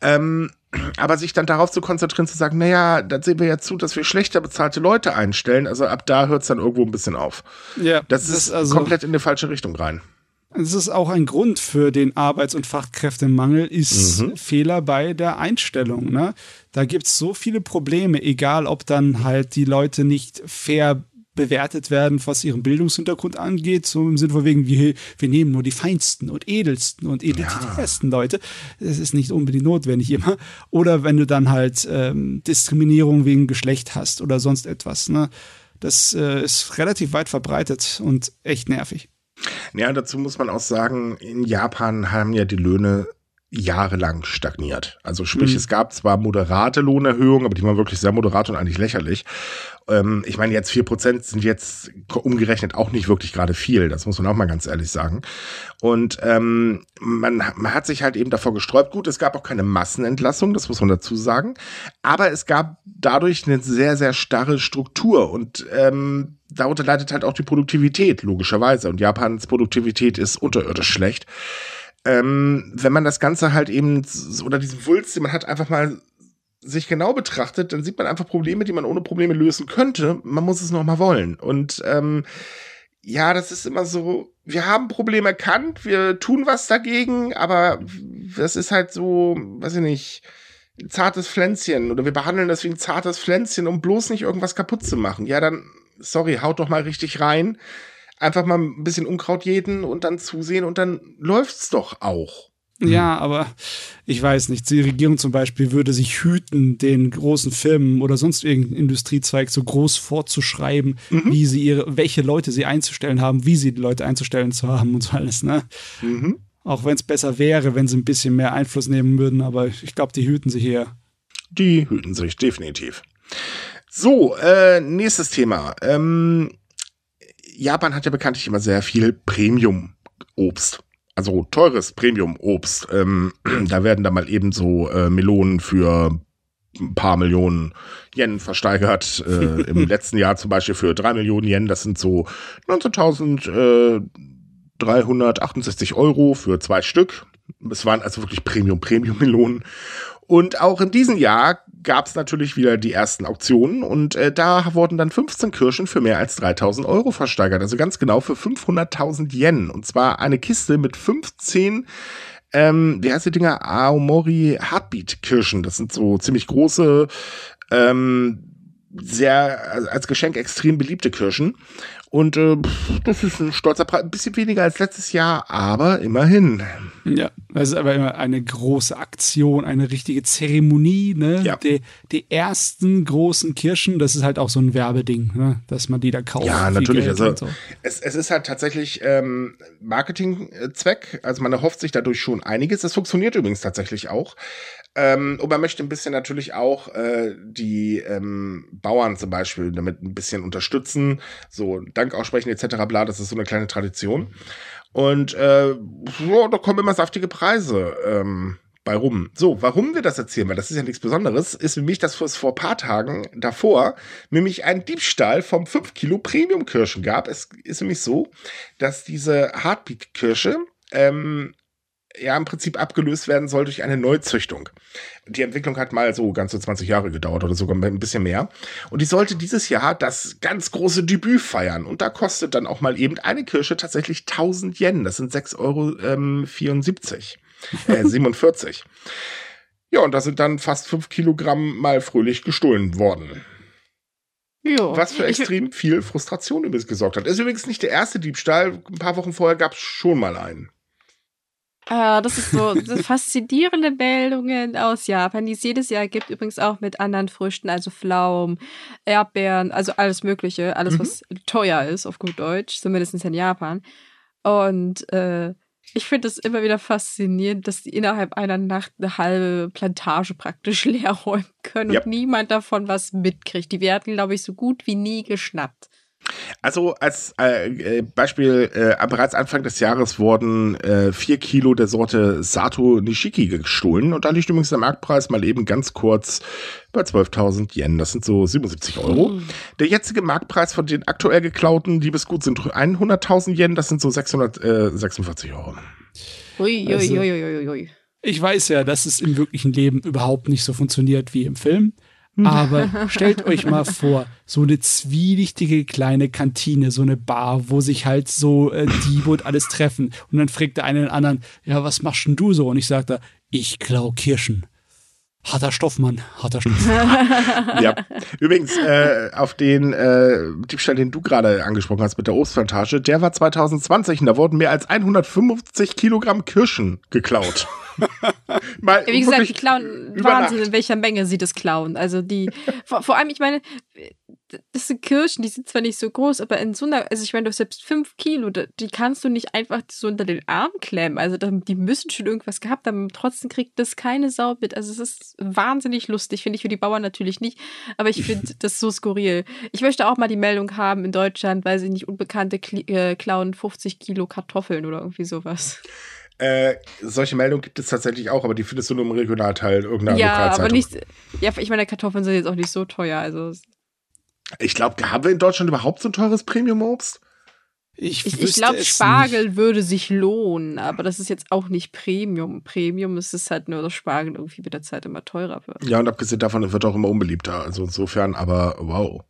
Speaker 2: Ähm, aber sich dann darauf zu konzentrieren, zu sagen, naja, dann sehen wir ja zu, dass wir schlechter bezahlte Leute einstellen. Also ab da hört es dann irgendwo ein bisschen auf. Ja, das, das ist also, komplett in die falsche Richtung rein.
Speaker 3: Es ist auch ein Grund für den Arbeits- und Fachkräftemangel, ist mhm. Fehler bei der Einstellung. Ne? Da gibt es so viele Probleme, egal ob dann halt die Leute nicht fair bewertet werden, was ihren Bildungshintergrund angeht, so im Sinne von wegen, wir, wir nehmen nur die feinsten und edelsten und identitärsten ja. Leute. Das ist nicht unbedingt notwendig immer. Oder wenn du dann halt ähm, Diskriminierung wegen Geschlecht hast oder sonst etwas. Ne? Das äh, ist relativ weit verbreitet und echt nervig.
Speaker 2: Ja, dazu muss man auch sagen, in Japan haben ja die Löhne jahrelang stagniert. Also sprich, mhm. es gab zwar moderate Lohnerhöhungen, aber die waren wirklich sehr moderat und eigentlich lächerlich. Ähm, ich meine, jetzt vier Prozent sind jetzt umgerechnet auch nicht wirklich gerade viel. Das muss man auch mal ganz ehrlich sagen. Und ähm, man, man hat sich halt eben davor gesträubt. Gut, es gab auch keine Massenentlassung, das muss man dazu sagen. Aber es gab dadurch eine sehr, sehr starre Struktur und ähm, darunter leidet halt auch die Produktivität, logischerweise. Und Japans Produktivität ist unterirdisch schlecht ähm, wenn man das Ganze halt eben oder diesen Wulst, den man hat, einfach mal sich genau betrachtet, dann sieht man einfach Probleme, die man ohne Probleme lösen könnte. Man muss es noch mal wollen. Und ähm, ja, das ist immer so, wir haben Probleme erkannt, wir tun was dagegen, aber das ist halt so, weiß ich nicht, ein zartes Pflänzchen oder wir behandeln das wie ein zartes Pflänzchen, um bloß nicht irgendwas kaputt zu machen. Ja, dann, sorry, haut doch mal richtig rein einfach mal ein bisschen Unkraut jäten und dann zusehen und dann läuft's doch auch.
Speaker 3: Ja, aber ich weiß nicht. Die Regierung zum Beispiel würde sich hüten, den großen Firmen oder sonst irgendeinen Industriezweig so groß vorzuschreiben, mhm. wie sie ihre, welche Leute sie einzustellen haben, wie sie die Leute einzustellen zu haben und so alles, ne? Mhm. Auch wenn es besser wäre, wenn sie ein bisschen mehr Einfluss nehmen würden, aber ich glaube, die hüten sich hier.
Speaker 2: Die hüten sich definitiv. So, äh, nächstes Thema. Ähm, Japan hat ja bekanntlich immer sehr viel Premium-Obst. Also teures Premium-Obst. Ähm, da werden dann mal eben so äh, Melonen für ein paar Millionen Yen versteigert. Äh, Im letzten Jahr zum Beispiel für drei Millionen Yen. Das sind so 19.368 äh, Euro für zwei Stück. Es waren also wirklich Premium-Premium-Melonen. Und auch in diesem Jahr gab es natürlich wieder die ersten Auktionen und äh, da wurden dann 15 Kirschen für mehr als 3000 Euro versteigert. Also ganz genau für 500.000 Yen. Und zwar eine Kiste mit 15 ähm, wie heißt die Dinger? Aomori Heartbeat Kirschen. Das sind so ziemlich große, ähm, sehr als Geschenk extrem beliebte Kirschen. Und äh, das ist ein stolzer Preis, ein bisschen weniger als letztes Jahr, aber immerhin.
Speaker 3: Ja, das ist aber immer eine große Aktion, eine richtige Zeremonie, ne? Ja. Die, die ersten großen Kirschen, das ist halt auch so ein Werbeding, ne? dass man die da kauft.
Speaker 2: Ja, natürlich. Also so. es, es ist halt tatsächlich ähm, Marketingzweck. Also man erhofft sich dadurch schon einiges. Das funktioniert übrigens tatsächlich auch. Ähm, und man möchte ein bisschen natürlich auch äh, die ähm, Bauern zum Beispiel damit ein bisschen unterstützen, so Dank aussprechen etc. bla, das ist so eine kleine Tradition. Und äh, ja, da kommen immer saftige Preise ähm, bei rum. So, warum wir das erzählen, weil das ist ja nichts Besonderes, ist nämlich, dass es vor paar Tagen davor nämlich ein Diebstahl vom 5 Kilo Premium-Kirschen gab. Es ist nämlich so, dass diese Heartbeat-Kirsche ähm, ja im Prinzip abgelöst werden soll durch eine Neuzüchtung. Die Entwicklung hat mal so ganze 20 Jahre gedauert oder sogar ein bisschen mehr. Und die sollte dieses Jahr das ganz große Debüt feiern. Und da kostet dann auch mal eben eine Kirsche tatsächlich 1000 Yen. Das sind 6,74 Euro ähm, 74, äh, 47. Ja, und da sind dann fast 5 Kilogramm mal fröhlich gestohlen worden. Jo. Was für extrem viel Frustration übrigens gesorgt hat. Ist übrigens nicht der erste Diebstahl. Ein paar Wochen vorher gab es schon mal einen.
Speaker 1: Äh, das ist so faszinierende Meldungen aus Japan, die es jedes Jahr gibt. Übrigens auch mit anderen Früchten, also Pflaumen, Erdbeeren, also alles Mögliche. Alles, mhm. was teuer ist, auf gut Deutsch, zumindest in Japan. Und äh, ich finde es immer wieder faszinierend, dass die innerhalb einer Nacht eine halbe Plantage praktisch leer räumen können und niemand davon was mitkriegt. Die werden, glaube ich, so gut wie nie geschnappt.
Speaker 2: Also als äh, äh, Beispiel, äh, bereits Anfang des Jahres wurden äh, vier Kilo der Sorte Sato Nishiki gestohlen und da liegt übrigens der Marktpreis mal eben ganz kurz bei 12.000 Yen. Das sind so 77 Euro. Mhm. Der jetzige Marktpreis von den aktuell geklauten Liebesgut sind 100.000 Yen. Das sind so 646 Euro.
Speaker 3: Ui, ui, also, ui, ui, ui. Ich weiß ja, dass es im wirklichen Leben überhaupt nicht so funktioniert wie im Film. Aber stellt euch mal vor, so eine zwielichtige kleine Kantine, so eine Bar, wo sich halt so äh, Diebe und alles treffen. Und dann fragt der eine den anderen, ja, was machst denn du so? Und ich sagte, ich klau Kirschen. Harter Stoff, Mann. Harter Stoff.
Speaker 2: ja. Übrigens, äh, auf den äh, Diebstahl, den du gerade angesprochen hast mit der Obstplantage, der war 2020 und da wurden mehr als 150 Kilogramm Kirschen geklaut.
Speaker 1: Mal, Wie gesagt, die klauen Wahnsinn, in welcher Menge sie das klauen. Also die, vor, vor allem, ich meine, das sind Kirschen, die sind zwar nicht so groß, aber in so einer, also ich meine, du hast selbst fünf Kilo, die kannst du nicht einfach so unter den Arm klemmen. Also die müssen schon irgendwas gehabt haben, trotzdem kriegt das keine Sau mit. Also es ist wahnsinnig lustig, finde ich für die Bauern natürlich nicht, aber ich finde das so skurril. Ich möchte auch mal die Meldung haben in Deutschland, weil sie nicht Unbekannte äh, klauen 50 Kilo Kartoffeln oder irgendwie sowas.
Speaker 2: Äh, solche Meldungen gibt es tatsächlich auch, aber die findest du nur im Regionalteil irgendeiner ja, Lokalzeitung. Aber
Speaker 1: nicht, ja, ich meine, Kartoffeln sind jetzt auch nicht so teuer. Also
Speaker 2: ich glaube, haben wir in Deutschland überhaupt so ein teures Premium-Obst?
Speaker 1: Ich, ich, ich glaube, Spargel nicht. würde sich lohnen, aber das ist jetzt auch nicht Premium. Premium ist es halt nur, dass Spargel irgendwie mit der Zeit immer teurer wird.
Speaker 2: Ja, und abgesehen davon wird auch immer unbeliebter. Also insofern, aber wow.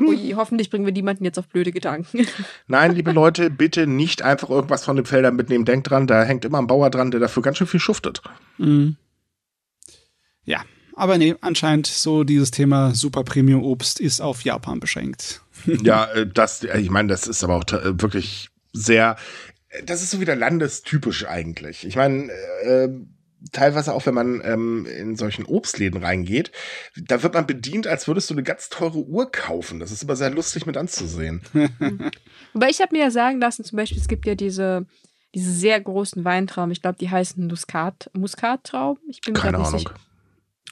Speaker 1: Ui, hoffentlich bringen wir niemanden jetzt auf blöde Gedanken.
Speaker 2: Nein, liebe Leute, bitte nicht einfach irgendwas von den Feldern mitnehmen. Denkt dran, da hängt immer ein Bauer dran, der dafür ganz schön viel schuftet. Mhm.
Speaker 3: Ja, aber nee, anscheinend so dieses Thema Super Premium Obst ist auf Japan beschränkt.
Speaker 2: ja, äh, das, äh, ich meine, das ist aber auch äh, wirklich sehr, das ist so wieder landestypisch eigentlich. Ich meine, äh, teilweise auch, wenn man ähm, in solchen Obstläden reingeht, da wird man bedient, als würdest du eine ganz teure Uhr kaufen. Das ist aber sehr lustig mit anzusehen.
Speaker 1: Aber ich habe mir ja sagen lassen, zum Beispiel, es gibt ja diese, diese sehr großen Weintrauben, ich glaube, die heißen Muskat, Muskattrauben. Ich bin mir
Speaker 2: Keine
Speaker 1: nicht
Speaker 2: Ahnung.
Speaker 1: sicher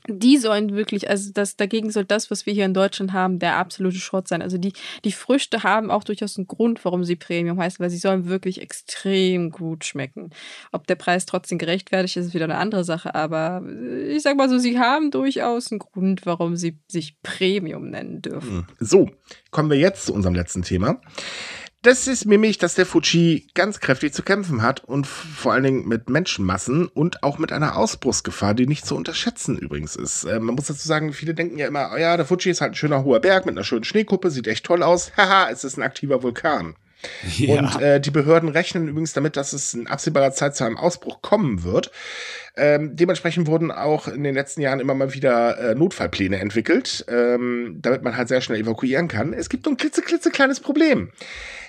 Speaker 1: die sollen wirklich, also das, dagegen soll das, was wir hier in Deutschland haben, der absolute Schrott sein. Also die, die Früchte haben auch durchaus einen Grund, warum sie Premium heißen, weil sie sollen wirklich extrem gut schmecken. Ob der Preis trotzdem gerechtfertigt ist, ist wieder eine andere Sache, aber ich sag mal so, sie haben durchaus einen Grund, warum sie sich Premium nennen dürfen. Hm.
Speaker 2: So, kommen wir jetzt zu unserem letzten Thema. Das ist nämlich, dass der Fuji ganz kräftig zu kämpfen hat und vor allen Dingen mit Menschenmassen und auch mit einer Ausbruchsgefahr, die nicht zu unterschätzen übrigens ist. Äh, man muss dazu sagen, viele denken ja immer, oh ja, der Fuji ist halt ein schöner hoher Berg mit einer schönen Schneekuppe, sieht echt toll aus. Haha, es ist ein aktiver Vulkan. Ja. Und äh, die Behörden rechnen übrigens damit, dass es in absehbarer Zeit zu einem Ausbruch kommen wird. Ähm, dementsprechend wurden auch in den letzten Jahren immer mal wieder äh, Notfallpläne entwickelt, ähm, damit man halt sehr schnell evakuieren kann. Es gibt ein klitzeklitzekleines Problem.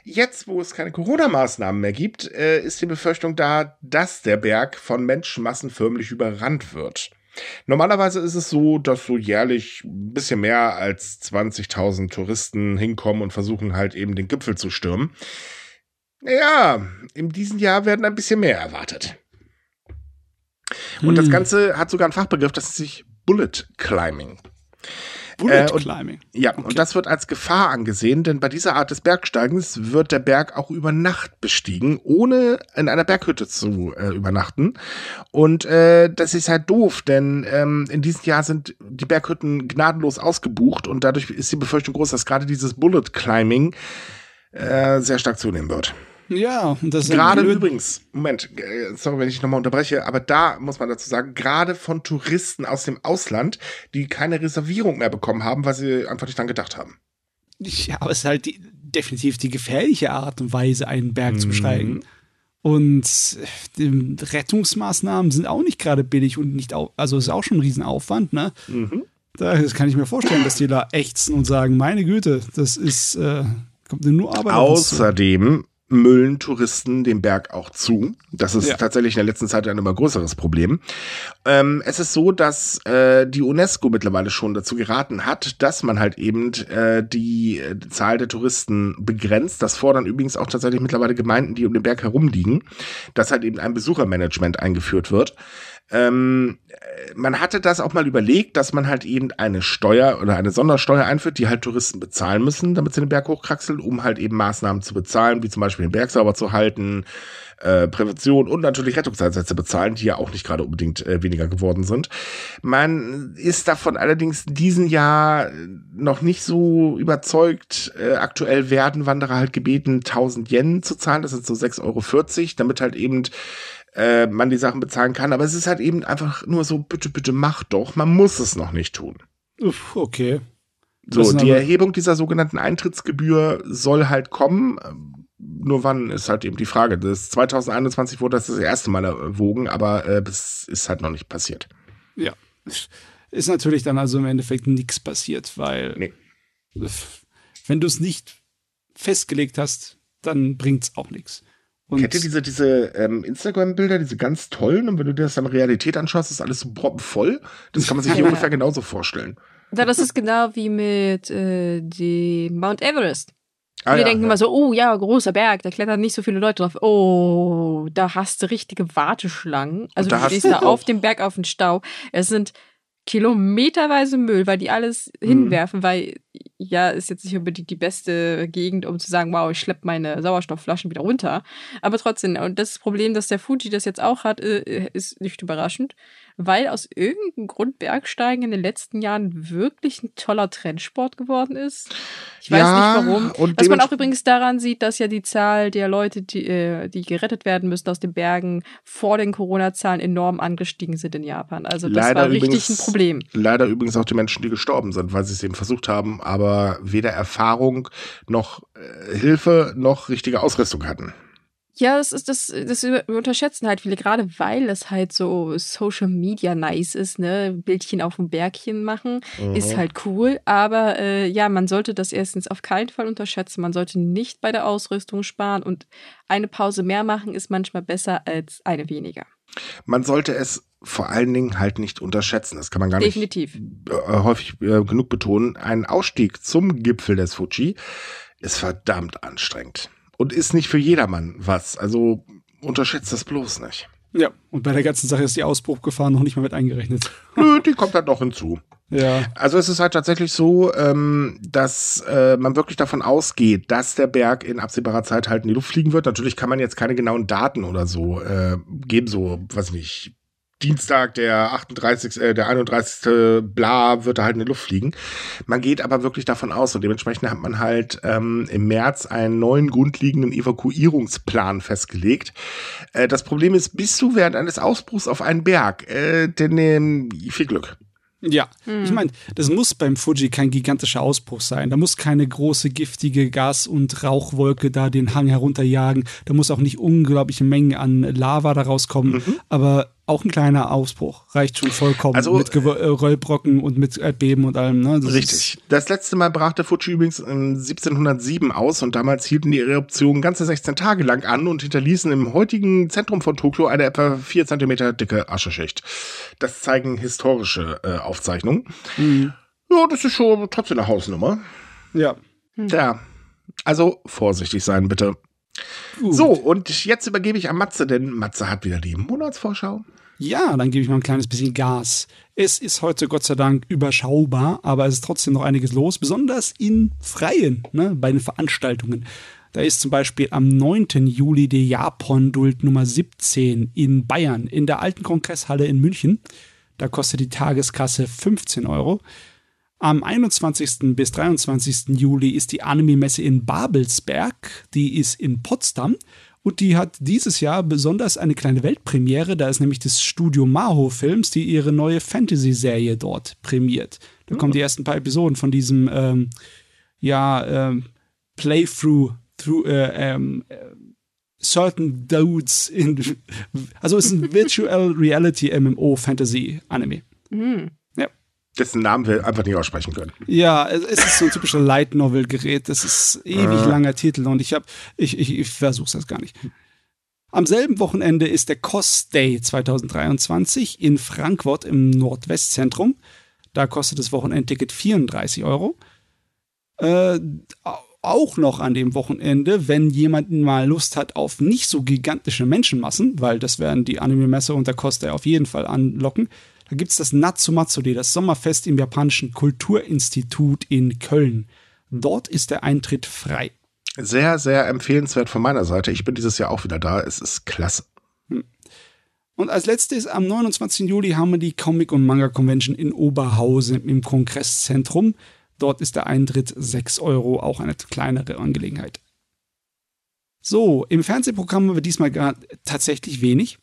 Speaker 2: Jetzt, wo es keine Corona-Maßnahmen mehr gibt, äh, ist die Befürchtung da, dass der Berg von Menschenmassen förmlich überrannt wird. Normalerweise ist es so, dass so jährlich ein bisschen mehr als 20.000 Touristen hinkommen und versuchen halt eben den Gipfel zu stürmen. Ja, in diesem Jahr werden ein bisschen mehr erwartet. Und hm. das Ganze hat sogar einen Fachbegriff, das nennt sich Bullet Climbing.
Speaker 3: Bullet äh, Climbing.
Speaker 2: Ja, okay. und das wird als Gefahr angesehen, denn bei dieser Art des Bergsteigens wird der Berg auch über Nacht bestiegen, ohne in einer Berghütte zu äh, übernachten. Und äh, das ist halt doof, denn ähm, in diesem Jahr sind die Berghütten gnadenlos ausgebucht und dadurch ist die Befürchtung groß, dass gerade dieses Bullet Climbing äh, sehr stark zunehmen wird.
Speaker 3: Ja,
Speaker 2: und das ist gerade übrigens, Moment, äh, sorry, wenn ich nochmal unterbreche, aber da muss man dazu sagen, gerade von Touristen aus dem Ausland, die keine Reservierung mehr bekommen haben, weil sie einfach nicht dran gedacht haben.
Speaker 3: Ja, aber es ist halt die, definitiv die gefährliche Art und Weise, einen Berg mhm. zu besteigen. Und die Rettungsmaßnahmen sind auch nicht gerade billig und nicht auch, also es ist auch schon ein Riesenaufwand, ne? Mhm. Da kann ich mir vorstellen, dass die da ächzen und sagen, meine Güte, das ist, äh, kommt nur Arbeit.
Speaker 2: Außerdem müllen Touristen den Berg auch zu. Das ist ja. tatsächlich in der letzten Zeit ein immer größeres Problem. Ähm, es ist so, dass äh, die UNESCO mittlerweile schon dazu geraten hat, dass man halt eben äh, die äh, Zahl der Touristen begrenzt. Das fordern übrigens auch tatsächlich mittlerweile Gemeinden, die um den Berg herumliegen, dass halt eben ein Besuchermanagement eingeführt wird. Ähm, man hatte das auch mal überlegt, dass man halt eben eine Steuer oder eine Sondersteuer einführt, die halt Touristen bezahlen müssen, damit sie den Berg hochkraxeln, um halt eben Maßnahmen zu bezahlen, wie zum Beispiel den Berg sauber zu halten, äh, Prävention und natürlich Rettungseinsätze bezahlen, die ja auch nicht gerade unbedingt äh, weniger geworden sind. Man ist davon allerdings diesen Jahr noch nicht so überzeugt. Äh, aktuell werden Wanderer halt gebeten, 1000 Yen zu zahlen, das sind so 6,40 Euro, damit halt eben äh, man die Sachen bezahlen kann. Aber es ist halt eben einfach nur so, bitte, bitte mach doch. Man muss es noch nicht tun.
Speaker 3: Uff, okay.
Speaker 2: So, die Erhebung dieser sogenannten Eintrittsgebühr soll halt kommen. Nur wann ist halt eben die Frage. Das 2021 wurde das das erste Mal erwogen, aber äh, das ist halt noch nicht passiert.
Speaker 3: Ja. ist natürlich dann also im Endeffekt nichts passiert, weil
Speaker 2: Nee.
Speaker 3: wenn du es nicht festgelegt hast, dann bringt's auch nichts. Und
Speaker 2: Kennt ihr diese, diese ähm, Instagram-Bilder, diese ganz tollen? Und wenn du dir das dann Realität anschaust, ist alles so proppenvoll. Das kann man sich hier ungefähr genauso vorstellen.
Speaker 1: Ja, das ist genau wie mit äh, dem Mount Everest.
Speaker 2: Ah,
Speaker 1: Wir
Speaker 2: ja,
Speaker 1: denken
Speaker 2: ja.
Speaker 1: immer so, oh ja, großer Berg, da klettern nicht so viele Leute drauf. Oh, da hast du richtige Warteschlangen. Also du stehst da auf dem Berg auf den Stau. Es sind kilometerweise Müll, weil die alles
Speaker 2: Mhm.
Speaker 1: hinwerfen, weil ja, ist jetzt nicht unbedingt die beste Gegend, um zu sagen, wow, ich schleppe meine Sauerstoffflaschen wieder runter. Aber trotzdem, und das Problem, dass der Fuji das jetzt auch hat, äh, ist nicht überraschend, weil aus irgendeinem Grund Bergsteigen in den letzten Jahren wirklich ein toller Trendsport geworden ist. Ich weiß
Speaker 2: Ja,
Speaker 1: nicht warum.
Speaker 2: und
Speaker 1: Was man auch übrigens daran sieht, dass ja die Zahl der Leute, die, äh, die gerettet werden müssen aus den Bergen, vor den Corona-Zahlen enorm angestiegen sind in Japan. Also das
Speaker 2: Leider
Speaker 1: war richtig
Speaker 2: übrigens-
Speaker 1: ein Problem.
Speaker 2: Leider übrigens auch die Menschen, die gestorben sind, weil sie es eben versucht haben, aber weder Erfahrung noch äh, Hilfe noch richtige Ausrüstung hatten.
Speaker 1: Ja, das ist das, das unterschätzen halt viele, gerade weil es halt so Social Media nice ist, ne? Bildchen auf dem Bergchen machen,
Speaker 2: Mhm.
Speaker 1: ist halt cool. Aber äh, ja, man sollte das erstens auf keinen Fall unterschätzen. Man sollte nicht bei der Ausrüstung sparen und eine Pause mehr machen ist manchmal besser als eine weniger.
Speaker 2: Man sollte es vor allen Dingen halt nicht unterschätzen. Das kann man gar
Speaker 1: Definitiv.
Speaker 2: nicht äh, häufig äh, genug betonen. Ein Ausstieg zum Gipfel des Fuji ist verdammt anstrengend und ist nicht für jedermann was. Also unterschätzt das bloß nicht.
Speaker 3: ja, und bei der ganzen Sache ist die Ausbruchgefahr noch nicht mal mit eingerechnet.
Speaker 2: Nö, die kommt dann noch hinzu.
Speaker 3: Ja.
Speaker 2: Also es ist halt tatsächlich so, ähm, dass äh, man wirklich davon ausgeht, dass der Berg in absehbarer Zeit halt in die Luft fliegen wird. Natürlich kann man jetzt keine genauen Daten oder so äh, geben, so, weiß ich nicht, Dienstag, der 38., äh, der 31. bla, wird er halt in die Luft fliegen. Man geht aber wirklich davon aus und dementsprechend hat man halt ähm, im März einen neuen grundlegenden Evakuierungsplan festgelegt. Äh, das Problem ist, bist du während eines Ausbruchs auf einen Berg, äh, denn ähm, viel Glück.
Speaker 3: Ja,
Speaker 1: Hm.
Speaker 3: ich meine, das muss beim Fuji kein gigantischer Ausbruch sein. Da muss keine große giftige Gas- und Rauchwolke da den Hang herunterjagen. Da muss auch nicht unglaubliche Mengen an Lava da rauskommen. Aber auch ein kleiner Ausbruch reicht schon vollkommen.
Speaker 2: Also,
Speaker 3: mit Gewö- äh, Rollbrocken und mit Erdbeben und allem. Ne? Das
Speaker 2: Richtig. Das letzte Mal brach der Fuji übrigens in 1707 aus und damals hielten die Eruptionen ganze 16 Tage lang an und hinterließen im heutigen Zentrum von Tokio eine etwa 4 Zentimeter dicke Ascheschicht. Das zeigen historische äh, Aufzeichnungen.
Speaker 3: Mhm.
Speaker 2: Ja, das ist schon trotzdem eine Hausnummer.
Speaker 3: Ja.
Speaker 2: Ja. Also vorsichtig sein, bitte.
Speaker 3: Gut.
Speaker 2: So, und jetzt übergebe ich an Matze, denn Matze hat wieder die Monatsvorschau.
Speaker 3: Ja, dann gebe ich mal ein kleines bisschen Gas. Es ist heute Gott sei Dank überschaubar, aber es ist trotzdem noch einiges los, besonders in Freien, ne, bei den Veranstaltungen. Da ist zum Beispiel am 9. Juli die Japon-Duld Nummer 17 in Bayern, in der alten Kongresshalle in München. Da kostet die Tageskasse 15 Euro. Am 21. bis 23. Juli ist die Anime-Messe in Babelsberg. Die ist in Potsdam. Und die hat dieses Jahr besonders eine kleine Weltpremiere. Da ist nämlich das Studio Maho Films, die ihre neue Fantasy-Serie dort prämiert. Da kommen die ersten paar Episoden von diesem, ähm, ja, ähm, Playthrough, through, äh, ähm, äh, Certain Dudes in, also es ist ein Virtual Reality MMO Fantasy Anime.
Speaker 1: Hm.
Speaker 2: Dessen Namen wir einfach nicht aussprechen können.
Speaker 3: Ja, es es ist so ein typischer Light Novel Gerät. Das ist ewig
Speaker 2: Ah.
Speaker 3: langer Titel und ich habe, ich, ich, ich versuch's das gar nicht. Am selben Wochenende ist der COS Day 2023 in Frankfurt im Nordwestzentrum. Da kostet das Wochenendticket 34 Euro. Äh, auch noch an dem Wochenende, wenn jemand mal Lust hat auf nicht so gigantische Menschenmassen, weil das werden die Anime-Messe und der COS Day auf jeden Fall anlocken. Da gibt es das Natsumatsuri, das Sommerfest im japanischen Kulturinstitut in Köln. Dort ist der Eintritt frei.
Speaker 2: Sehr, sehr empfehlenswert von meiner Seite. Ich bin dieses Jahr auch wieder da. Es ist klasse.
Speaker 3: Und als letztes, am 29. Juli haben wir die Comic- und Manga-Convention in Oberhausen im Kongresszentrum. Dort ist der Eintritt 6 Euro, auch eine kleinere Angelegenheit. So, im Fernsehprogramm haben wir diesmal gar tatsächlich wenig.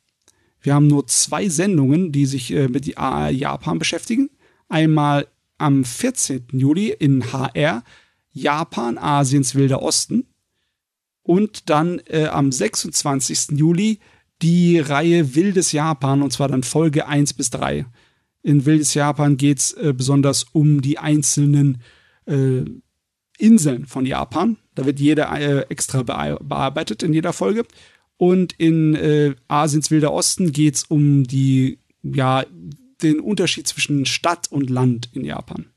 Speaker 3: Wir haben nur zwei Sendungen, die sich äh, mit AR Japan beschäftigen. Einmal am 14. Juli in HR Japan, Asiens wilder Osten. Und dann äh, am 26. Juli die Reihe Wildes Japan und zwar dann Folge 1 bis 3. In Wildes Japan geht es äh, besonders um die einzelnen äh, Inseln von Japan. Da wird jeder äh, extra bearbeitet in jeder Folge. Und in äh, Asiens Wilder Osten geht es um die, ja, den Unterschied zwischen Stadt und Land in Japan.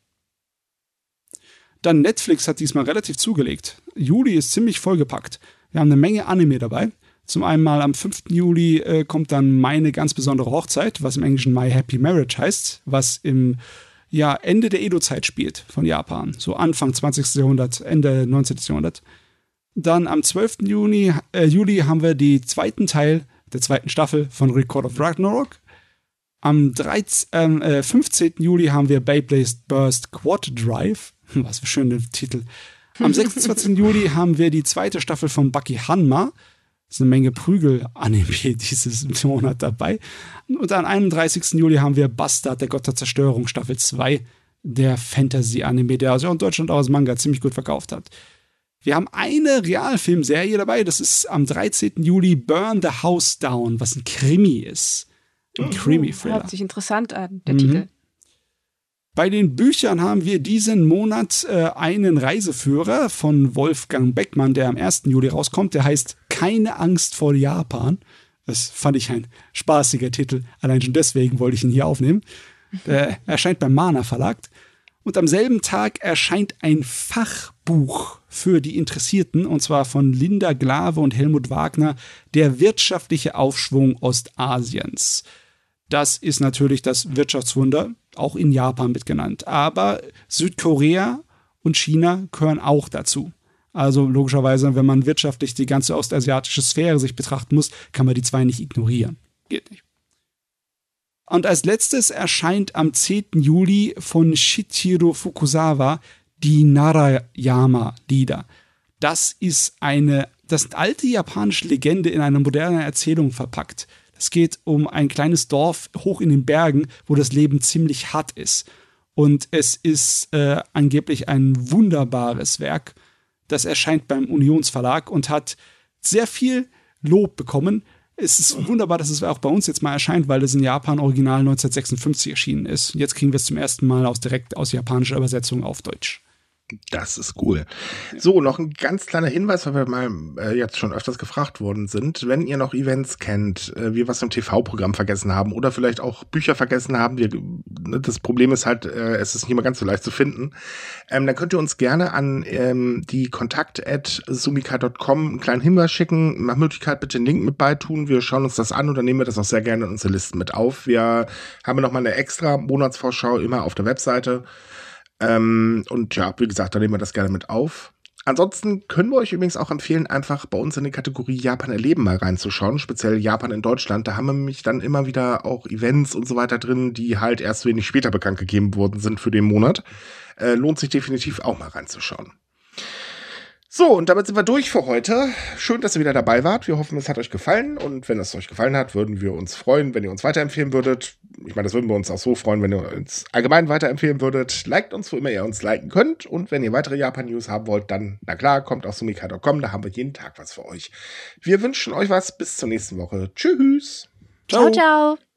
Speaker 3: Dann Netflix hat diesmal relativ zugelegt. Juli ist ziemlich vollgepackt. Wir haben eine Menge Anime dabei. Zum einen mal am 5. Juli äh, kommt dann meine ganz besondere Hochzeit, was im Englischen My Happy Marriage heißt, was im ja, Ende der Edo-Zeit spielt von Japan. So Anfang 20. Jahrhundert, Ende 19. Jahrhundert. Dann am 12. Juni, äh, Juli haben wir den zweiten Teil der zweiten Staffel von Record of Ragnarok. Am 13, äh, 15. Juli haben wir Beyblade Burst Quad Drive. Was für schöne Titel. Am 26. Juli haben wir die zweite Staffel von Bucky Hanma. Das ist eine Menge Prügel-Anime dieses Monat dabei. Und am 31. Juli haben wir Bastard, der Gott der Zerstörung, Staffel 2, der Fantasy-Anime, der also in Deutschland auch als Manga ziemlich gut verkauft hat. Wir haben eine Realfilmserie dabei, das ist am 13. Juli Burn the House Down, was ein Krimi ist. Ein oh, Krimi-Thriller.
Speaker 1: Hört sich interessant an, der mhm. Titel.
Speaker 3: Bei den Büchern haben wir diesen Monat äh, einen Reiseführer von Wolfgang Beckmann, der am 1. Juli rauskommt. Der heißt Keine Angst vor Japan. Das fand ich ein spaßiger Titel. Allein schon deswegen wollte ich ihn hier aufnehmen. Der erscheint beim Mana Verlag. Und am selben Tag erscheint ein Fachbuch für die Interessierten, und zwar von Linda Glave und Helmut Wagner, Der wirtschaftliche Aufschwung Ostasiens. Das ist natürlich das Wirtschaftswunder, auch in Japan mitgenannt. Aber Südkorea und China gehören auch dazu. Also logischerweise, wenn man wirtschaftlich die ganze ostasiatische Sphäre sich betrachten muss, kann man die zwei nicht ignorieren. Geht nicht. Und als letztes erscheint am 10. Juli von Shichiro Fukusawa die Narayama-Lieder. Das ist eine, das ist alte japanische Legende in eine moderne Erzählung verpackt. Es geht um ein kleines Dorf hoch in den Bergen, wo das Leben ziemlich hart ist. Und es ist äh, angeblich ein wunderbares Werk. Das erscheint beim Unionsverlag und hat sehr viel Lob bekommen. Es ist wunderbar, dass es auch bei uns jetzt mal erscheint, weil es in Japan original 1956 erschienen ist. Jetzt kriegen wir es zum ersten Mal aus direkt aus japanischer Übersetzung auf Deutsch.
Speaker 2: Das ist cool. So, noch ein ganz kleiner Hinweis, weil wir mal äh, jetzt schon öfters gefragt worden sind. Wenn ihr noch Events kennt, äh, wir was im TV-Programm vergessen haben oder vielleicht auch Bücher vergessen haben, wir, ne, das Problem ist halt, äh, es ist nicht immer ganz so leicht zu finden, ähm, dann könnt ihr uns gerne an ähm, die kontakt.sumika.com einen kleinen Hinweis schicken. Nach Möglichkeit bitte den Link mit beitun. Wir schauen uns das an und dann nehmen wir das auch sehr gerne in unsere Listen mit auf. Wir haben noch mal eine extra Monatsvorschau immer auf der Webseite ähm, und ja, wie gesagt, da nehmen wir das gerne mit auf. Ansonsten können wir euch übrigens auch empfehlen, einfach bei uns in die Kategorie Japan erleben mal reinzuschauen, speziell Japan in Deutschland. Da haben wir nämlich dann immer wieder auch Events und so weiter drin, die halt erst wenig später bekannt gegeben worden sind für den Monat. Äh, lohnt sich definitiv auch mal reinzuschauen. So, und damit sind wir durch für heute. Schön, dass ihr wieder dabei wart. Wir hoffen, es hat euch gefallen. Und wenn es euch gefallen hat, würden wir uns freuen, wenn ihr uns weiterempfehlen würdet. Ich meine, das würden wir uns auch so freuen, wenn ihr uns allgemein weiterempfehlen würdet. Liked uns, wo immer ihr uns liken könnt. Und wenn ihr weitere Japan-News haben wollt, dann, na klar, kommt auf sumika.com. Da haben wir jeden Tag was für euch. Wir wünschen euch was. Bis zur nächsten Woche. Tschüss.
Speaker 1: ciao. ciao. ciao.